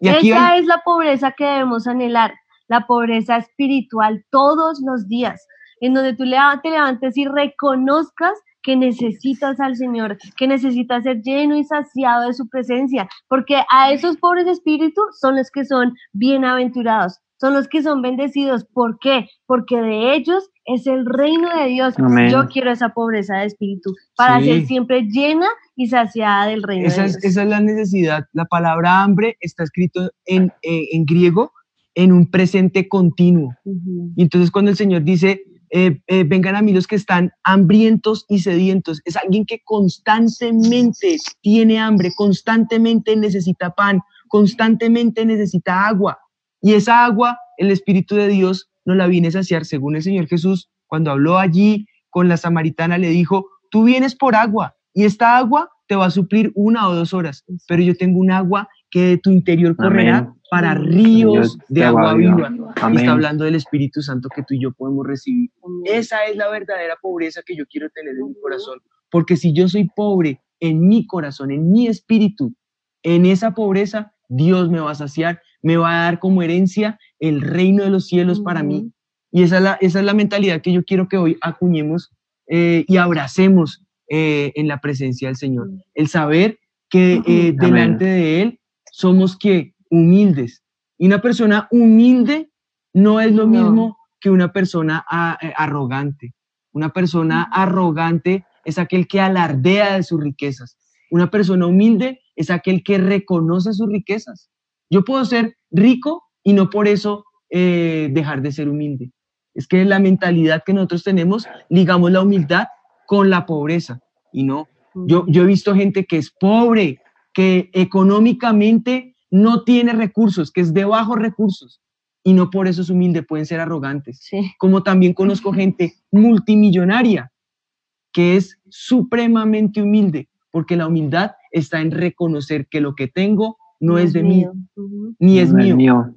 Y aquí Esa va- es la pobreza que debemos anhelar, la pobreza espiritual todos los días, en donde tú te levantes y reconozcas que necesitas al Señor, que necesitas ser lleno y saciado de su presencia, porque a esos pobres espíritus son los que son bienaventurados, son los que son bendecidos. ¿Por qué? Porque de ellos es el reino de Dios. Amén. Yo quiero esa pobreza de espíritu para Sí. ser siempre llena y saciada del reino esa de es, Dios. esa es la necesidad. La palabra hambre está escrito en, en- en griego en un presente continuo. Y entonces cuando el Señor dice, eh, eh, vengan a mí los que están hambrientos y sedientos, es alguien que constantemente tiene hambre, constantemente necesita pan, constantemente necesita agua. Y esa agua, el Espíritu de Dios nos la viene a saciar, según el Señor Jesús, cuando habló allí con la samaritana, le dijo, tú vienes por agua y esta agua te va a suplir una o dos horas, pero yo tengo un agua que de tu interior correrá para ríos de agua viva. Y está hablando del Espíritu Santo que tú y yo podemos recibir. Esa es la verdadera pobreza que yo quiero tener en mi corazón. Porque si yo soy pobre en mi corazón, en mi espíritu, en esa pobreza, Dios me va a saciar, me va a dar como herencia el reino de los cielos para mí. Y esa es, la, esa es la mentalidad que yo quiero que hoy acuñemos eh, y abracemos eh, en la presencia del Señor. El saber que eh, delante de Él somos que humildes. Y una persona humilde no es lo mismo que una persona ah, arrogante. Una persona arrogante es aquel que alardea de sus riquezas. Una persona humilde es aquel que reconoce sus riquezas. Yo puedo ser rico y no por eso eh, dejar de ser humilde. Es que la mentalidad que nosotros tenemos, ligamos la humildad con la pobreza. Y no, yo, yo he visto gente que es pobre, que económicamente no tiene recursos, que es de bajos recursos, y no por eso es humilde, pueden ser arrogantes. Como también conozco gente multimillonaria que es supremamente humilde, porque la humildad está en reconocer que lo que tengo no, es de mí, ni es mío.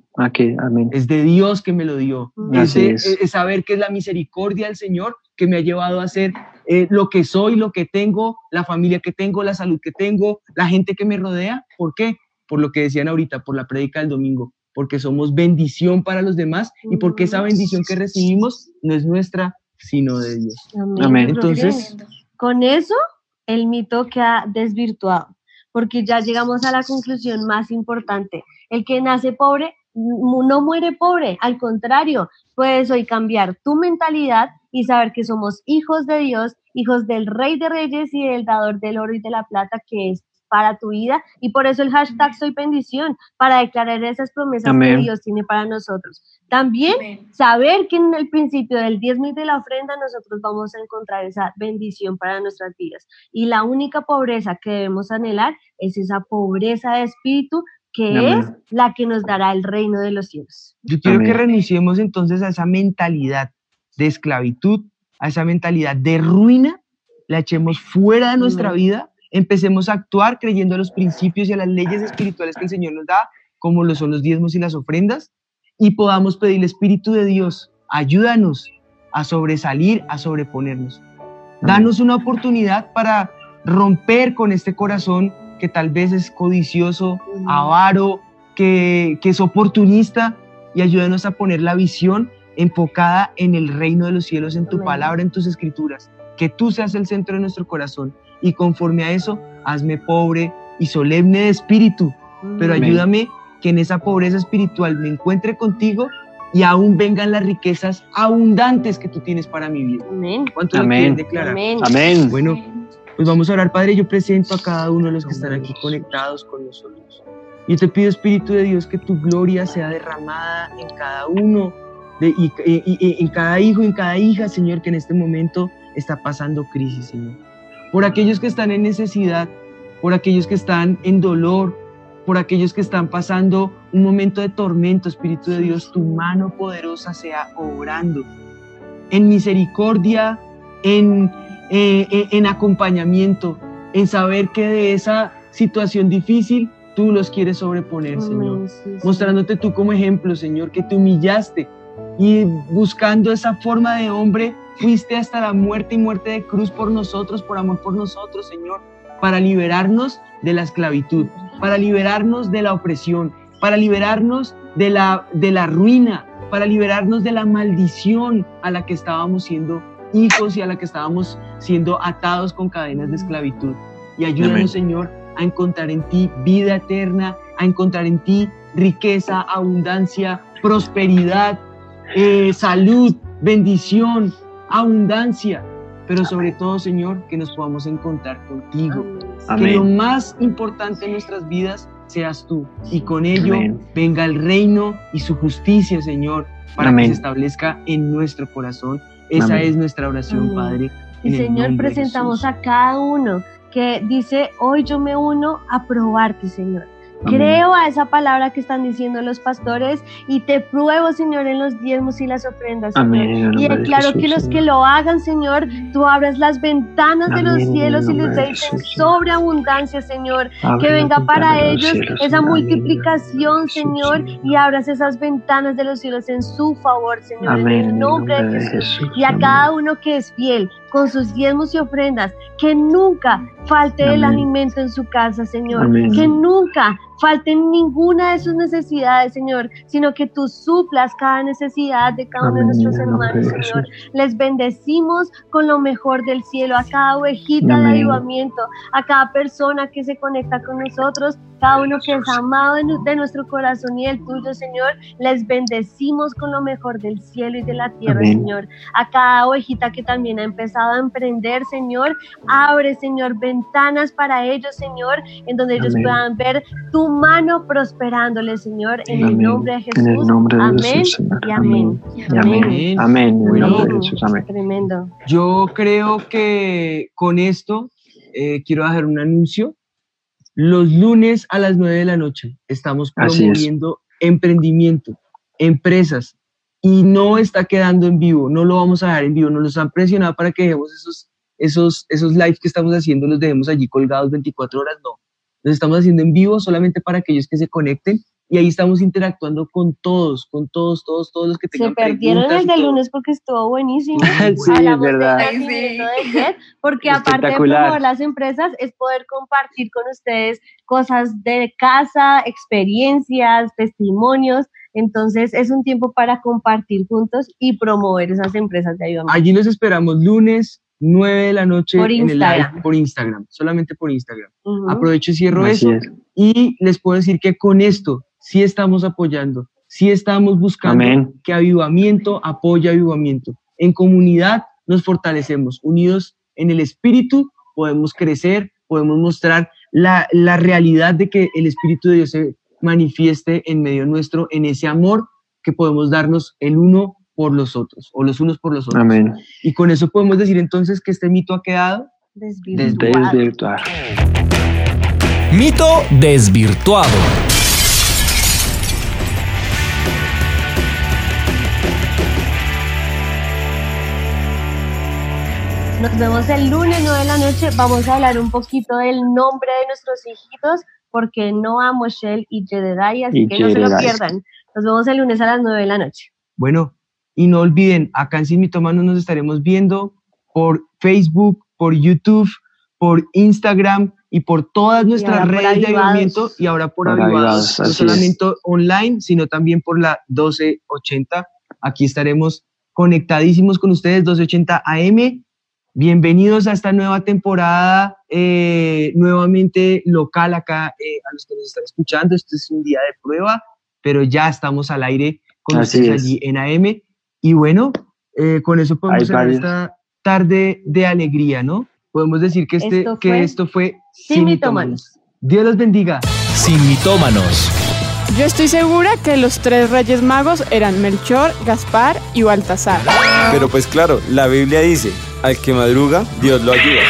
Es de Dios que me lo dio. es, saber que es la misericordia del Señor que me ha llevado a ser eh, lo que soy, lo que tengo, la familia que tengo, la salud que tengo, la gente que me rodea. ¿Por qué? Por lo que decían ahorita, por la prédica del domingo, porque somos bendición para los demás y porque esa bendición que recibimos no es nuestra, sino de Dios. Amén. Entonces, con eso el mito queda desvirtuado, porque ya llegamos a la conclusión más importante. El que nace pobre no muere pobre, al contrario, puedes hoy cambiar tu mentalidad y saber que somos hijos de Dios, hijos del Rey de Reyes y del Dador del Oro y de la Plata, que es para tu vida. Y por eso el hashtag soy bendición, para declarar esas promesas que Dios tiene para nosotros. También saber que en el principio del diezmo y de la ofrenda nosotros vamos a encontrar esa bendición para nuestras vidas. Y la única pobreza que debemos anhelar es esa pobreza de espíritu que es la que nos dará el reino de los cielos. Yo quiero que renunciemos entonces a esa mentalidad de esclavitud, a esa mentalidad de ruina, la echemos fuera de nuestra vida empecemos a actuar creyendo a los principios y a las leyes espirituales que el Señor nos da, como lo son los diezmos y las ofrendas, y podamos pedirle Espíritu de Dios, ayúdanos a sobresalir, a sobreponernos. Danos una oportunidad para romper con este corazón que tal vez es codicioso, avaro, que, que es oportunista, y ayúdanos a poner la visión enfocada en el reino de los cielos, en tu palabra, en tus escrituras. Que tú seas el centro de nuestro corazón y conforme a eso, hazme pobre y solemne de espíritu, pero ayúdame que en esa pobreza espiritual me encuentre contigo y aún vengan las riquezas abundantes que tú tienes para mi vida. Amén. ¿Cuánto Amén. declarar? Amén. Bueno, pues vamos a orar, Padre. Yo presento a cada uno de los que están aquí conectados con nosotros. Yo te pido, Espíritu de Dios, que tu gloria sea derramada en cada uno, de, y, en cada hijo, en cada hija, Señor, que en este momento está pasando crisis, Señor por aquellos que están en necesidad, por aquellos que están en dolor, por aquellos que están pasando un momento de tormento, Espíritu de Dios, tu mano poderosa sea obrando en misericordia, en, eh, eh, en acompañamiento, en saber que de esa situación difícil tú los quieres sobreponer, Señor. Mostrándote tú como ejemplo, Señor, que te humillaste y buscando esa forma de hombre Fuiste hasta la muerte y muerte de cruz por nosotros, por amor por nosotros, Señor, para liberarnos de la esclavitud, para liberarnos de la opresión, para liberarnos de la, de la ruina, para liberarnos de la maldición a la que estábamos siendo hijos y a la que estábamos siendo atados con cadenas de esclavitud. Y ayúdanos, Señor, a encontrar en ti vida eterna, a encontrar en ti riqueza, abundancia, prosperidad, eh, salud, bendición, abundancia, pero sobre todo, Señor, que nos podamos encontrar contigo. Que lo más importante en nuestras vidas seas tú. Y con ello venga el reino y su justicia, Señor, para que se establezca en nuestro corazón. Esa es nuestra oración, Padre. Y Señor, presentamos a cada uno que dice, hoy yo me uno a probarte, Señor Creo a esa palabra que están diciendo los pastores y te pruebo, Señor, en los diezmos y las ofrendas. Amén, y de declaro Jesús, que los Señor. que lo hagan, Señor, tú abras las ventanas de los Amén, en el cielos y les de Señor. sobreabundancia, Señor. Abre que venga para de los ellos cielos, esa de multiplicación, Jesús, Señor, y abras esas ventanas de los cielos en su favor, Señor, Amén, en el nombre de Jesús. Y a cada uno que es fiel con sus diezmos y ofrendas, que nunca falte el alimento en su casa, Señor. Amén. Que nunca falte ninguna de sus necesidades, Señor, sino que tú suplas cada necesidad de cada uno de nuestros hermanos, Señor. Les bendecimos con lo mejor del cielo, a cada ovejita de avivamiento, a cada persona que se conecta con nosotros, cada uno que es amado de, nu- de nuestro corazón y el tuyo, Señor. Les bendecimos con lo mejor del cielo y de la tierra. Señor. A cada ovejita que también ha empezado a emprender, Señor, abre, Señor, ventanas para ellos, Señor, en donde ellos puedan ver tu mano prosperándoles, Señor, en el nombre de Jesús. En el nombre de amén Jesús, Señor. y amén. Y amén. Amén. En el nombre de Jesús. Amén. Tremendo. Yo creo que con esto eh, quiero dejar un anuncio. Los lunes a las 9 de la noche estamos es. promoviendo emprendimiento, empresas, y no está quedando en vivo, no lo vamos a dejar en vivo, nos los han presionado para que dejemos esos, esos, esos lives que estamos haciendo, los dejemos allí colgados 24 horas, no. Los estamos haciendo en vivo solamente para aquellos que se conecten y ahí estamos interactuando con todos, con todos, todos, todos los que Se tengan perdieron preguntas el de lunes porque estuvo buenísimo. <laughs> Sí, Hablamos del verdad. de Jet, porque aparte de promover las empresas, es poder compartir con ustedes cosas de casa, experiencias, testimonios. Entonces, es un tiempo para compartir juntos y promover esas empresas de ayuda. Allí los esperamos lunes, 9 de la noche Por en el Instagram. live por Instagram, solamente por Instagram. Ujú. Aprovecho y cierro Así eso es. y les puedo decir que con esto sí estamos apoyando, sí estamos buscando Amén. que avivamiento apoya avivamiento. En comunidad nos fortalecemos, unidos en el espíritu podemos crecer, podemos mostrar la, la realidad de que el Espíritu de Dios se manifieste en medio nuestro, en ese amor que podemos darnos el uno por los otros o los unos por los otros. Amén. Y con eso podemos decir entonces que este mito ha quedado Desvirtuado. Mito desvirtuado. Nos vemos el lunes 9 de la noche. Vamos a hablar un poquito del nombre de nuestros hijitos, porque Noah, Moshel y Jedediah, así Y que no se lo pierdan. Nos vemos el lunes a las 9 de la noche. Bueno, y no olviden, acá en Sin Mitómanos nos estaremos viendo por Facebook, por YouTube, por Instagram y por todas nuestras redes de avivamiento y ahora por, Por avivados. No es. solamente online, sino también por la 1280. Aquí estaremos conectadísimos con ustedes, 1280 AM. Bienvenidos a esta nueva temporada, eh, nuevamente local acá eh, a los que nos están escuchando. Este es un día de prueba, pero ya estamos al aire con Así ustedes es. allí en AM. Y bueno, eh, con eso podemos cerrar esta tarde de alegría, ¿no? Podemos decir que, este, Esto que fue esto fue Sin Mitómanos. Dios los bendiga. Sin mitómanos. Yo estoy segura que los tres reyes magos eran Melchor, Gaspar y Baltasar. Pero pues claro, la Biblia dice, al que madruga, Dios lo ayuda.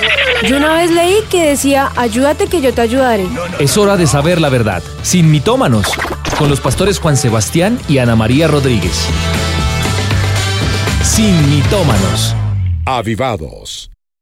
Yo una vez leí que decía, ayúdate que yo te ayudaré. Es hora de saber la verdad. Sin mitómanos. Con los pastores Juan Sebastián y Ana María Rodríguez. Sin mitómanos. Avivados,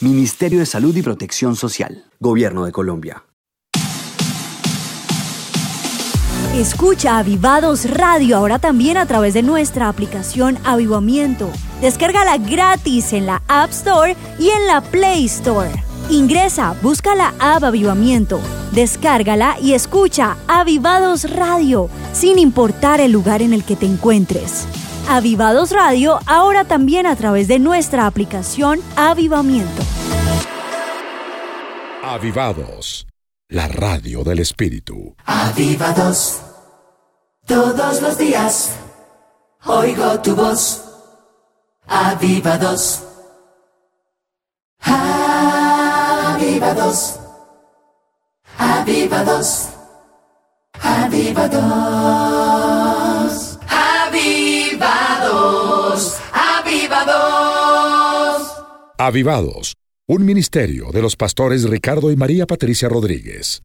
Ministerio de Salud y Protección Social. Gobierno de Colombia. Escucha Avivados Radio ahora también a través de nuestra aplicación Avivamiento. Descárgala gratis en la App Store y en la Play Store. Ingresa, busca la app Avivamiento, descárgala y escucha Avivados Radio, sin importar el lugar en el que te encuentres. Avivados Radio ahora también a través de nuestra aplicación Avivamiento. Avivados, la radio del Espíritu. Avivados. Todos los días oigo tu voz. Avivados. Avivados. Avivados. Avivados. Avivados. Avivados. Avivados, un ministerio de los pastores Ricardo y María Patricia Rodríguez.